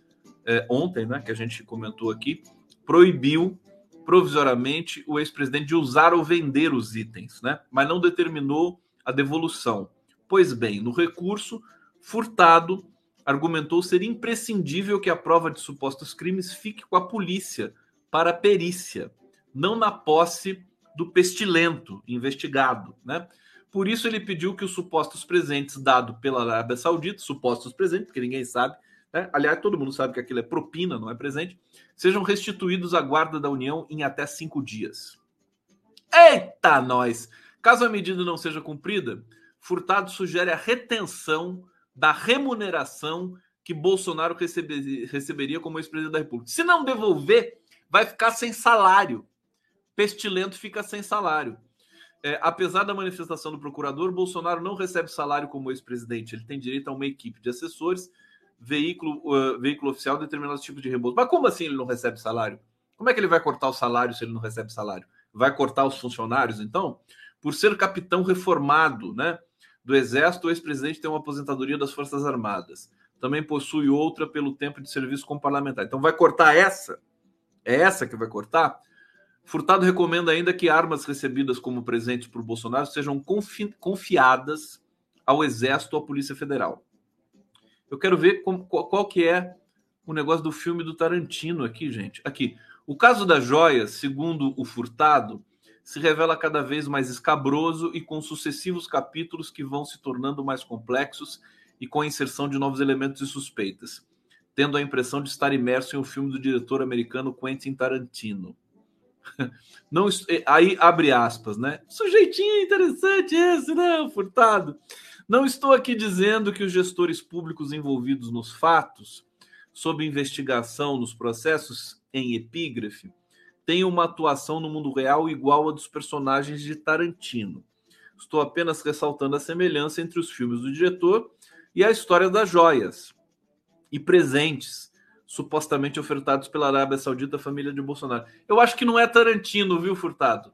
é, ontem, né, que a gente comentou aqui, proibiu provisoriamente o ex-presidente de usar ou vender os itens, né, mas não determinou a devolução. Pois bem, no recurso, Furtado argumentou ser imprescindível que a prova de supostos crimes fique com a polícia para perícia, não na posse do pestilento investigado, né? Por isso ele pediu que os supostos presentes dados pela Arábia Saudita, supostos presentes, porque ninguém sabe, né? aliás, todo mundo sabe que aquilo é propina, não é presente, sejam restituídos à guarda da União em até cinco dias. Eita, nós! Caso a medida não seja cumprida, Furtado sugere a retenção da remuneração que Bolsonaro receberia, receberia como ex-presidente da República. Se não devolver, vai ficar sem salário. Pestilento fica sem salário. É, apesar da manifestação do procurador, Bolsonaro não recebe salário como ex-presidente. Ele tem direito a uma equipe de assessores, veículo, uh, veículo oficial, determinados tipos de reembolso. Mas como assim ele não recebe salário? Como é que ele vai cortar o salário se ele não recebe salário? Vai cortar os funcionários, então? Por ser capitão reformado né, do Exército, o ex-presidente tem uma aposentadoria das Forças Armadas. Também possui outra pelo tempo de serviço como parlamentar. Então vai cortar essa? É essa que vai cortar? Furtado recomenda ainda que armas recebidas como presentes por Bolsonaro sejam confi confiadas ao Exército ou à Polícia Federal. Eu quero ver como, qual, qual, que é o negócio do filme do Tarantino aqui, gente. Aqui, o caso das joias, segundo o Furtado, se revela cada vez mais escabroso e com sucessivos capítulos que vão se tornando mais complexos e com a inserção de novos elementos e suspeitas, tendo a impressão de estar imerso em um filme do diretor americano Quentin Tarantino. Não, eh, aí abre aspas, né? Sujeitinho interessante esse, né? Furtado. Não estou aqui dizendo que os gestores públicos envolvidos nos fatos, sob investigação nos processos em epígrafe, tenham uma atuação no mundo real igual a dos personagens de Tarantino. Estou apenas ressaltando a semelhança entre os filmes do diretor e a história das joias e presentes supostamente ofertados pela Arábia Saudita à família de Bolsonaro. Eu acho que não é Tarantino, viu, Furtado?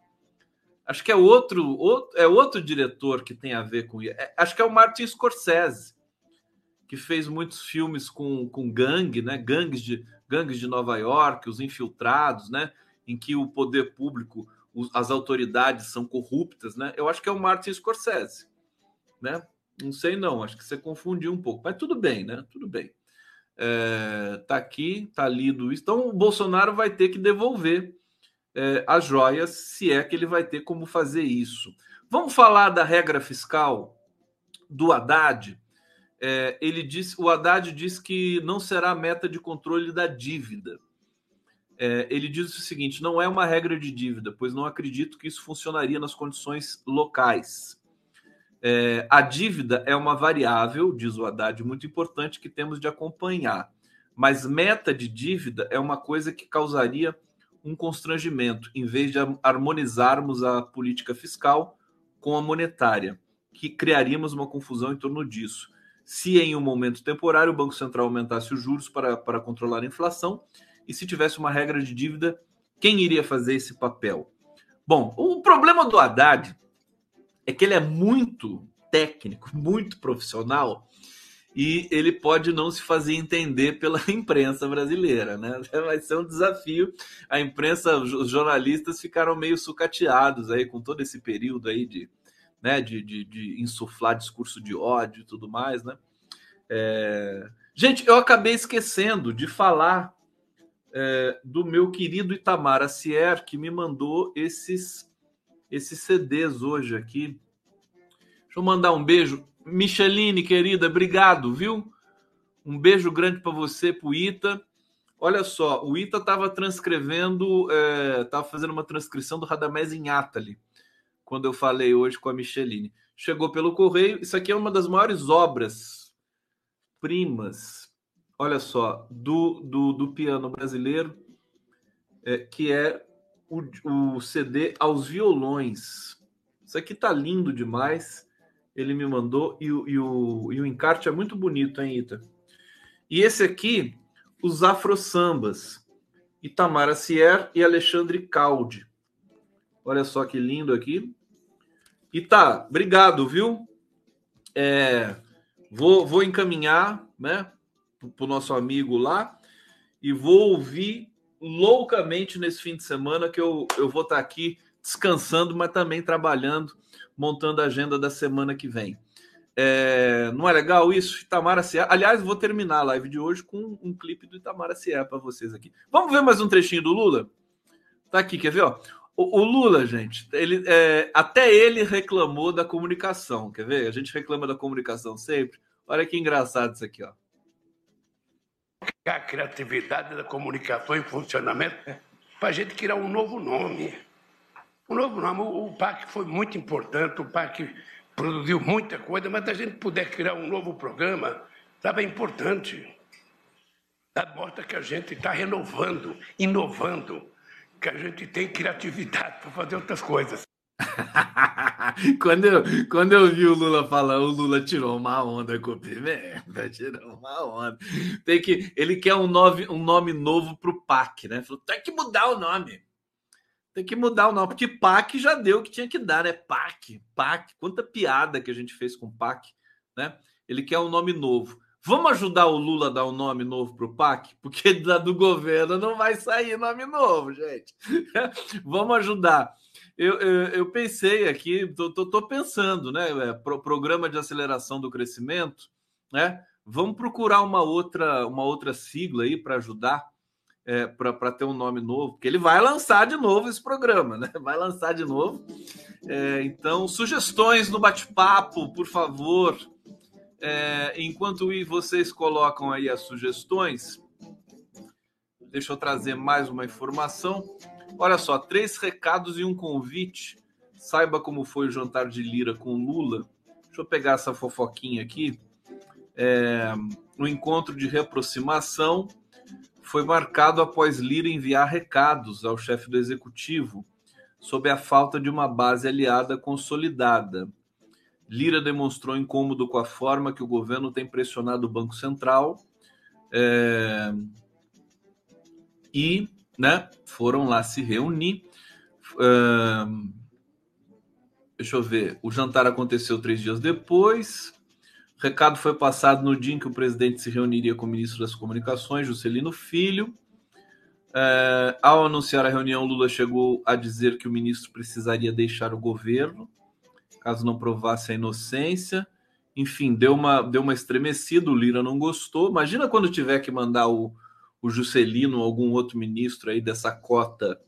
Acho que é outro, outro é outro diretor que tem a ver com isso. É, acho que é o Martin Scorsese, que fez muitos filmes com, com gangue, né? Gangues de, gangues de Nova York, os infiltrados, né? Em que o poder público, os, as autoridades são corruptas, né? Eu acho que é o Martin Scorsese, né? Não sei não, acho que você confundiu um pouco, mas tudo bem, né? Tudo bem é, tá aqui, tá lido isso. Então o Bolsonaro vai ter que devolver é, as joias, se é que ele vai ter como fazer isso. Vamos falar da regra fiscal do Haddad. É, ele disse, o Haddad diz que não será meta de controle da dívida. É, ele diz o seguinte: não é uma regra de dívida, pois não acredito que isso funcionaria nas condições locais. É, a dívida é uma variável, diz o Haddad, muito importante que temos de acompanhar. Mas meta de dívida é uma coisa que causaria um constrangimento, em vez de harmonizarmos a política fiscal com a monetária, que criaríamos uma confusão em torno disso. Se em um momento temporário o Banco Central aumentasse os juros para, para controlar a inflação, e se tivesse uma regra de dívida, quem iria fazer esse papel? Bom, o problema do Haddad é que ele é muito técnico, muito profissional e ele pode não se fazer entender pela imprensa brasileira, né? Vai ser um desafio. A imprensa, os jornalistas ficaram meio sucateados aí com todo esse período aí de, né, de, de, de insuflar discurso de ódio e tudo mais, né? É... Gente, eu acabei esquecendo de falar é, do meu querido Itamar Acier, que me mandou esses esses CDs hoje aqui. Deixa eu mandar um beijo. Micheline, querida, obrigado, viu? Um beijo grande para você, pro Ita. Olha só, o Ita estava transcrevendo, estava é, fazendo uma transcrição do Radamés em Atali, quando eu falei hoje com a Micheline. Chegou pelo correio. Isso aqui é uma das maiores obras primas, olha só, do, do, do piano brasileiro, é, que é o, o CD aos violões. Isso aqui tá lindo demais. Ele me mandou e o, e o, e o encarte é muito bonito, hein, Ita? E esse aqui, os Afro Sambas. Itamara Sier e Alexandre Caldi. Olha só que lindo aqui. Tá, obrigado, viu? É, vou, vou encaminhar, né, para o nosso amigo lá e vou ouvir loucamente nesse fim de semana que eu, eu vou estar aqui descansando, mas também trabalhando, montando a agenda da semana que vem. É, não é legal isso? Itamara Sierra. Aliás, vou terminar a live de hoje com um clipe do Itamara Sierra para vocês aqui. Vamos ver mais um trechinho do Lula? Tá aqui, quer ver? Ó? O, o Lula, gente, ele, é, até ele reclamou da comunicação. Quer ver? A gente reclama da comunicação sempre. Olha que engraçado isso aqui, ó a criatividade da comunicação em funcionamento para a gente criar um novo nome. Um novo nome. O PAC foi muito importante, o PAC produziu muita coisa, mas se a gente puder criar um novo programa, sabe, é importante. Mostra que a gente está renovando, inovando, que a gente tem criatividade para fazer outras coisas. quando, eu, quando eu vi o Lula falar, o Lula tirou uma onda com o Pimenta, tirou uma onda. Tem que, ele quer um nome, um nome novo para o PAC, né? Falou, tem que mudar o nome. Tem que mudar o nome, porque PAC já deu o que tinha que dar, né? PAC, PAC. Quanta piada que a gente fez com PAC, né? Ele quer um nome novo. Vamos ajudar o Lula a dar um nome novo para o PAC? Porque da do governo não vai sair nome novo, gente. Vamos ajudar. Eu, eu, eu, pensei aqui, tô pensando, né? É, pro, programa de aceleração do crescimento, né? Vamos procurar uma outra, uma outra sigla aí para ajudar, é, para ter um nome novo, porque ele vai lançar de novo esse programa, né? Vai lançar de novo. É, então, sugestões no bate-papo, por favor. É, enquanto vocês colocam aí as sugestões, deixa eu trazer mais uma informação. Olha só, três recados e um convite. Saiba como foi o jantar de Lira com Lula. Deixa eu pegar essa fofoquinha aqui. É, o encontro de reaproximação foi marcado após Lira enviar recados ao chefe do executivo sobre a falta de uma base aliada consolidada. Lira demonstrou incômodo com a forma que o governo tem pressionado o Banco Central é, e né, foram lá se reunir. É, deixa eu ver, o jantar aconteceu três dias depois. O recado foi passado no dia em que o presidente se reuniria com o ministro das Comunicações, Juscelino Filho. Ao anunciar a reunião, Lula chegou a dizer que o ministro precisaria deixar o governo caso não provasse a inocência. Enfim, deu uma, deu uma estremecida, o Lira não gostou. Imagina quando tiver que mandar o, o Juscelino ou algum outro ministro aí dessa cota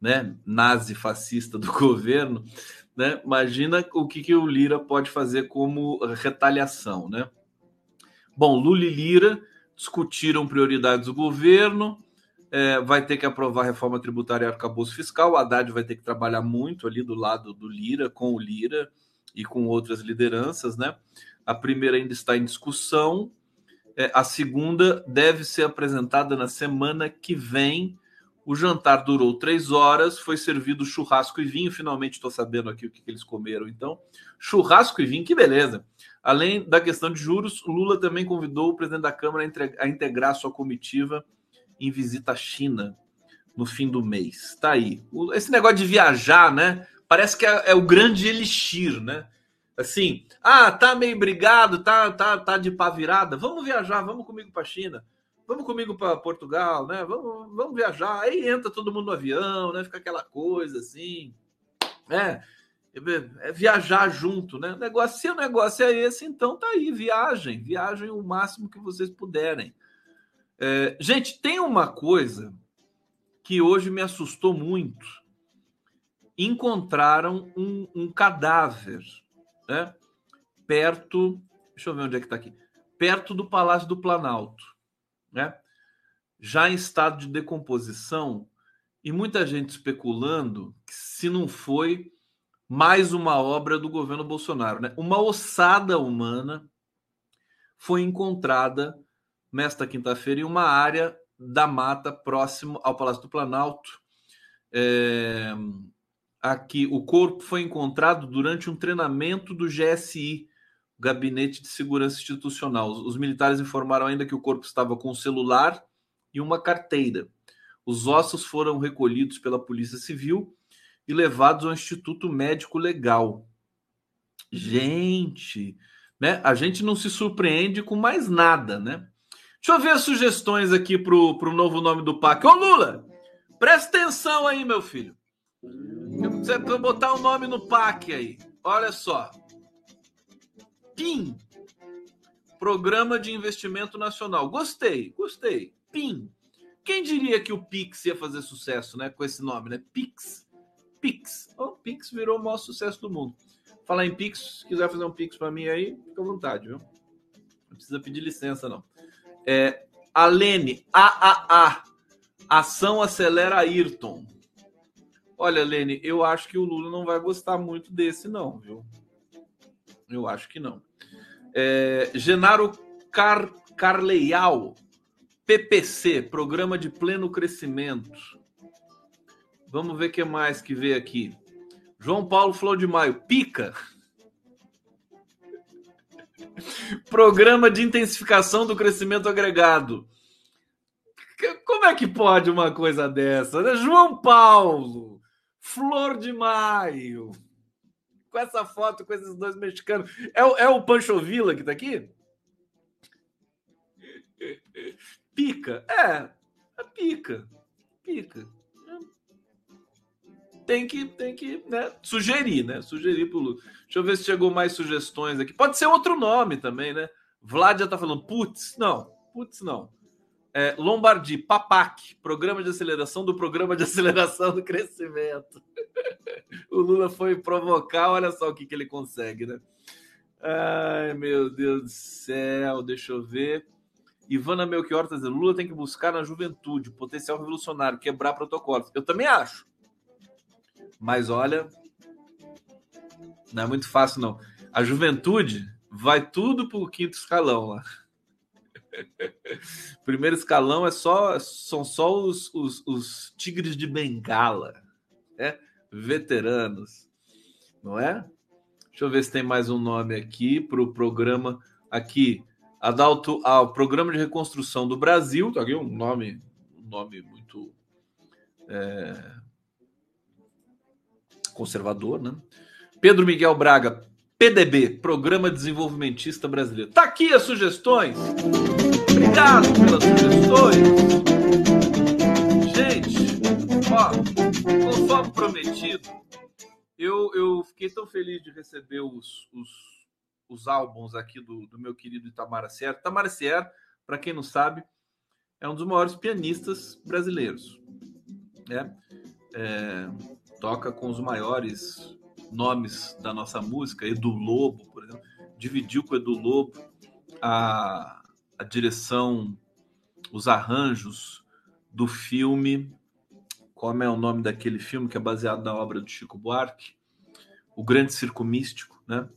né, nazi-fascista do governo. Né? Imagina o que, que o Lira pode fazer como retaliação. Né? Bom, Lula e Lira discutiram prioridades do governo, é, vai ter que aprovar a reforma tributária e arcabouço fiscal. O Haddad vai ter que trabalhar muito ali do lado do Lira, com o Lira e com outras lideranças, né? A primeira ainda está em discussão. É, a segunda deve ser apresentada na semana que vem. O jantar durou três horas, foi servido churrasco e vinho. Finalmente estou sabendo aqui o que, que eles comeram. Então, churrasco e vinho, que beleza. Além da questão de juros, Lula também convidou o presidente da Câmara a integrar sua comitiva em visita à China no fim do mês. Tá aí. Esse negócio de viajar, né? Parece que é, é o grande elixir, né? Assim, ah, tá meio brigado, tá, tá, tá de pá virada. Vamos viajar, vamos comigo para China. Vamos comigo para Portugal, né? Vamos, vamos viajar. Aí entra todo mundo no avião, né? Fica aquela coisa assim. É, é viajar junto, né? Negócio, se o negócio é esse, então tá aí, viagem, viagem o máximo que vocês puderem. É, gente, tem uma coisa que hoje me assustou muito. Encontraram um, um cadáver, né? Perto, deixa eu ver onde é que está aqui, perto do Palácio do Planalto, né? Já em estado de decomposição e muita gente especulando que se não foi mais uma obra do governo Bolsonaro, né? Uma ossada humana foi encontrada nesta quinta-feira em uma área da mata próximo ao Palácio do Planalto. É, aqui, o corpo foi encontrado durante um treinamento do GSI, Gabinete de Segurança Institucional. Os, militares informaram ainda que o corpo estava com um celular e uma carteira. Os ossos foram recolhidos pela Polícia Civil e levados ao Instituto Médico Legal. Gente, né? A gente não se surpreende com mais nada, né? Deixa eu ver as sugestões aqui pro, pro novo nome do PAC. Ô Lula, presta atenção aí, meu filho. Você vai botar o um nome no PAC aí. Olha só. PIN. Programa de Investimento Nacional. Gostei, gostei. PIN. Quem diria que o Pix ia fazer sucesso, né? Com esse nome, né? Pix. Pix. O oh, Pix virou o maior sucesso do mundo. Falar em Pix, se quiser fazer um Pix para mim aí, fica à vontade, viu? Não precisa pedir licença, não. É, Alene, AAA. Ação acelera Ayrton. Olha, Lene, eu acho que o Lula não vai gostar muito desse, não, viu? Eu acho que não. É, Genaro Car Carleial, PPC, Programa de Pleno Crescimento. Vamos ver o que mais que vê aqui. João Paulo Flor de Maio, pica. Programa de intensificação do crescimento agregado. Como é que pode uma coisa dessa? João Paulo, Flor de Maio. Com essa foto com esses dois mexicanos. É, é o Pancho Villa que tá aqui? Pica. É, é pica. Pica. Tem que, tem que né, sugerir, né? Sugerir pro Lula. Deixa eu ver se chegou mais sugestões aqui. Pode ser outro nome também, né? Vlad já tá falando, putz, não, putz, não. É, Lombardi, PAPAC, Programa de Aceleração do Programa de Aceleração do Crescimento. o Lula foi provocar, olha só o que, que ele consegue, né? Ai, meu Deus do céu, deixa eu ver. Ivana Melchior está dizendo: Lula tem que buscar na juventude potencial revolucionário, quebrar protocolos. Eu também acho. Mas olha, não é muito fácil, não. A juventude vai tudo para o quinto escalão lá. Primeiro escalão é só são só os, os, os tigres de Bengala, né? veteranos, não é? Deixa eu ver se tem mais um nome aqui para o programa. Aqui, Adalto, ah, o Programa de Reconstrução do Brasil, tá aqui um nome, um nome muito é, conservador, né? Pedro Miguel Braga, PDB, Programa Desenvolvimentista Brasileiro. Tá aqui as sugestões. Obrigado pelas sugestões. Gente, ó, conforme prometido, eu, eu fiquei tão feliz de receber os, os, os álbuns aqui do, do meu querido Itamar Sierra. Itamar Sierra, para quem não sabe, é um dos maiores pianistas brasileiros. Né? É, toca com os maiores nomes da nossa música, Edu Lobo, por exemplo, dividiu com Edu Lobo a, a direção, os arranjos do filme. Como é o nome daquele filme que é baseado na obra do Chico Buarque? O Grande Circo Místico, né?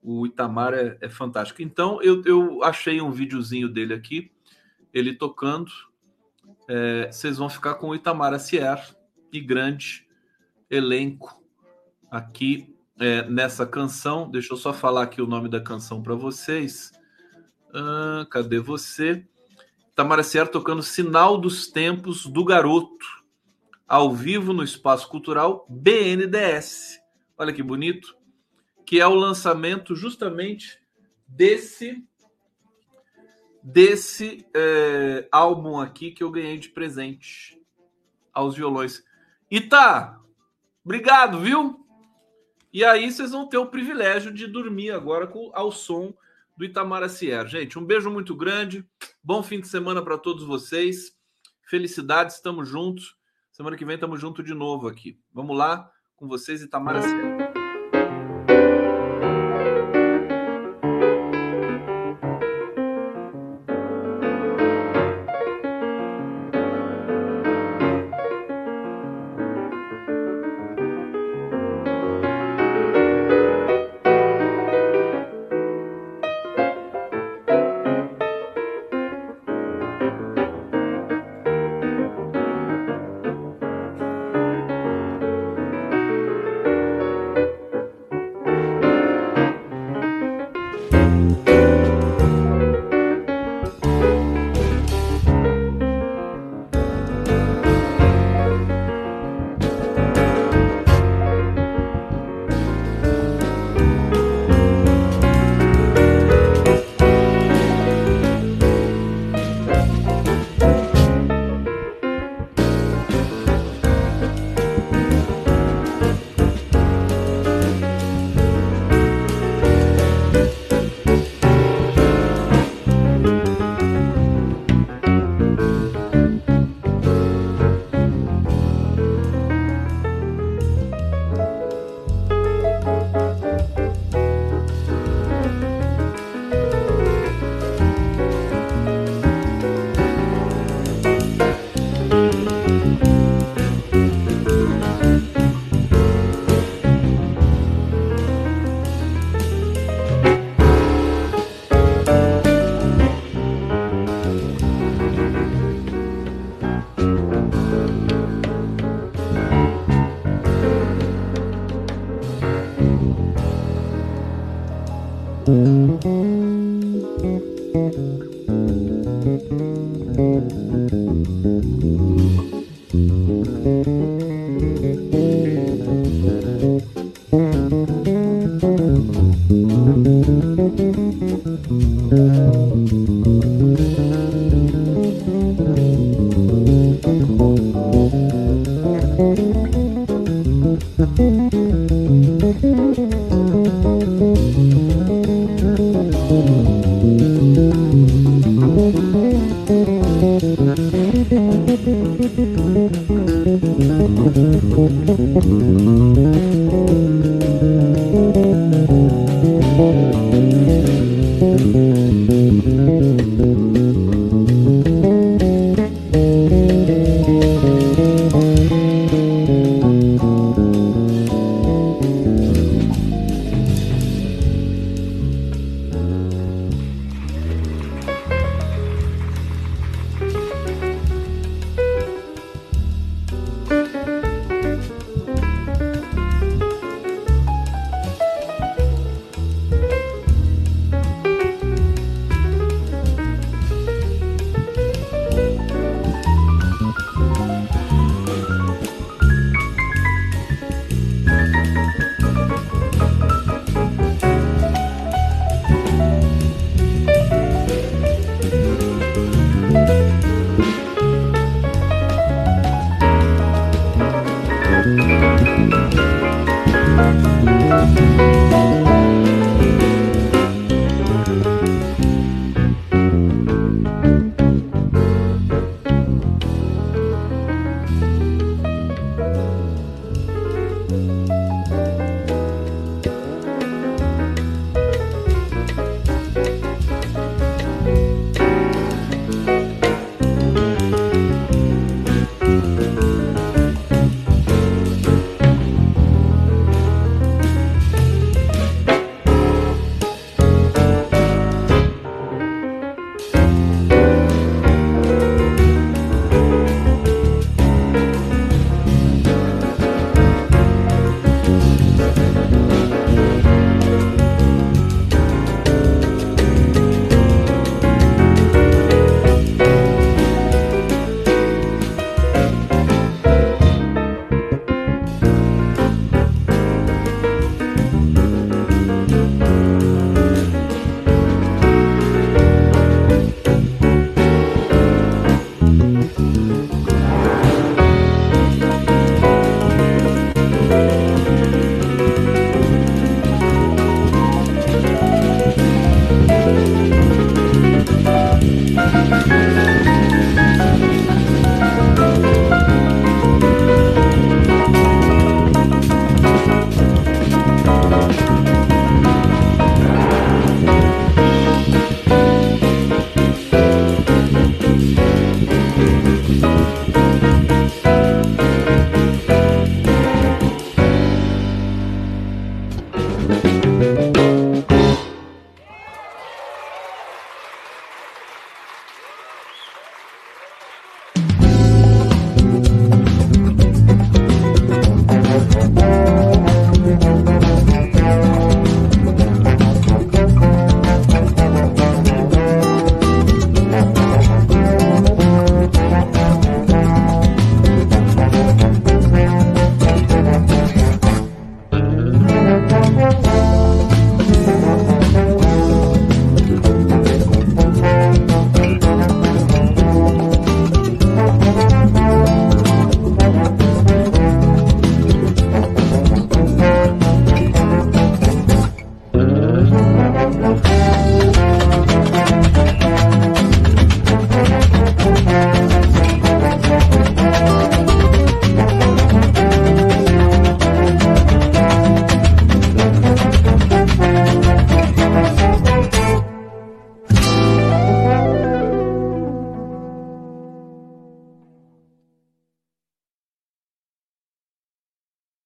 O Itamar é, é fantástico. Então, eu, eu achei um videozinho dele aqui, ele tocando. É, vocês vão ficar com o Itamar Acier e grande elenco aqui é, nessa canção. Deixa eu só falar aqui o nome da canção para vocês. Ah, cadê você? Tamara Sierra tocando Sinal dos Tempos do Garoto, ao vivo no Espaço Cultural BNDS. Olha que bonito. Que é o lançamento justamente desse desse é, álbum aqui que eu ganhei de presente aos violões. E tá, obrigado, viu? E aí vocês vão ter o privilégio de dormir agora com, ao som do Itamar Sierra. Gente, um beijo muito grande. Bom fim de semana para todos vocês. Felicidades, estamos juntos. Semana que vem estamos juntos de novo aqui. Vamos lá com vocês, Itamar Sierra. Música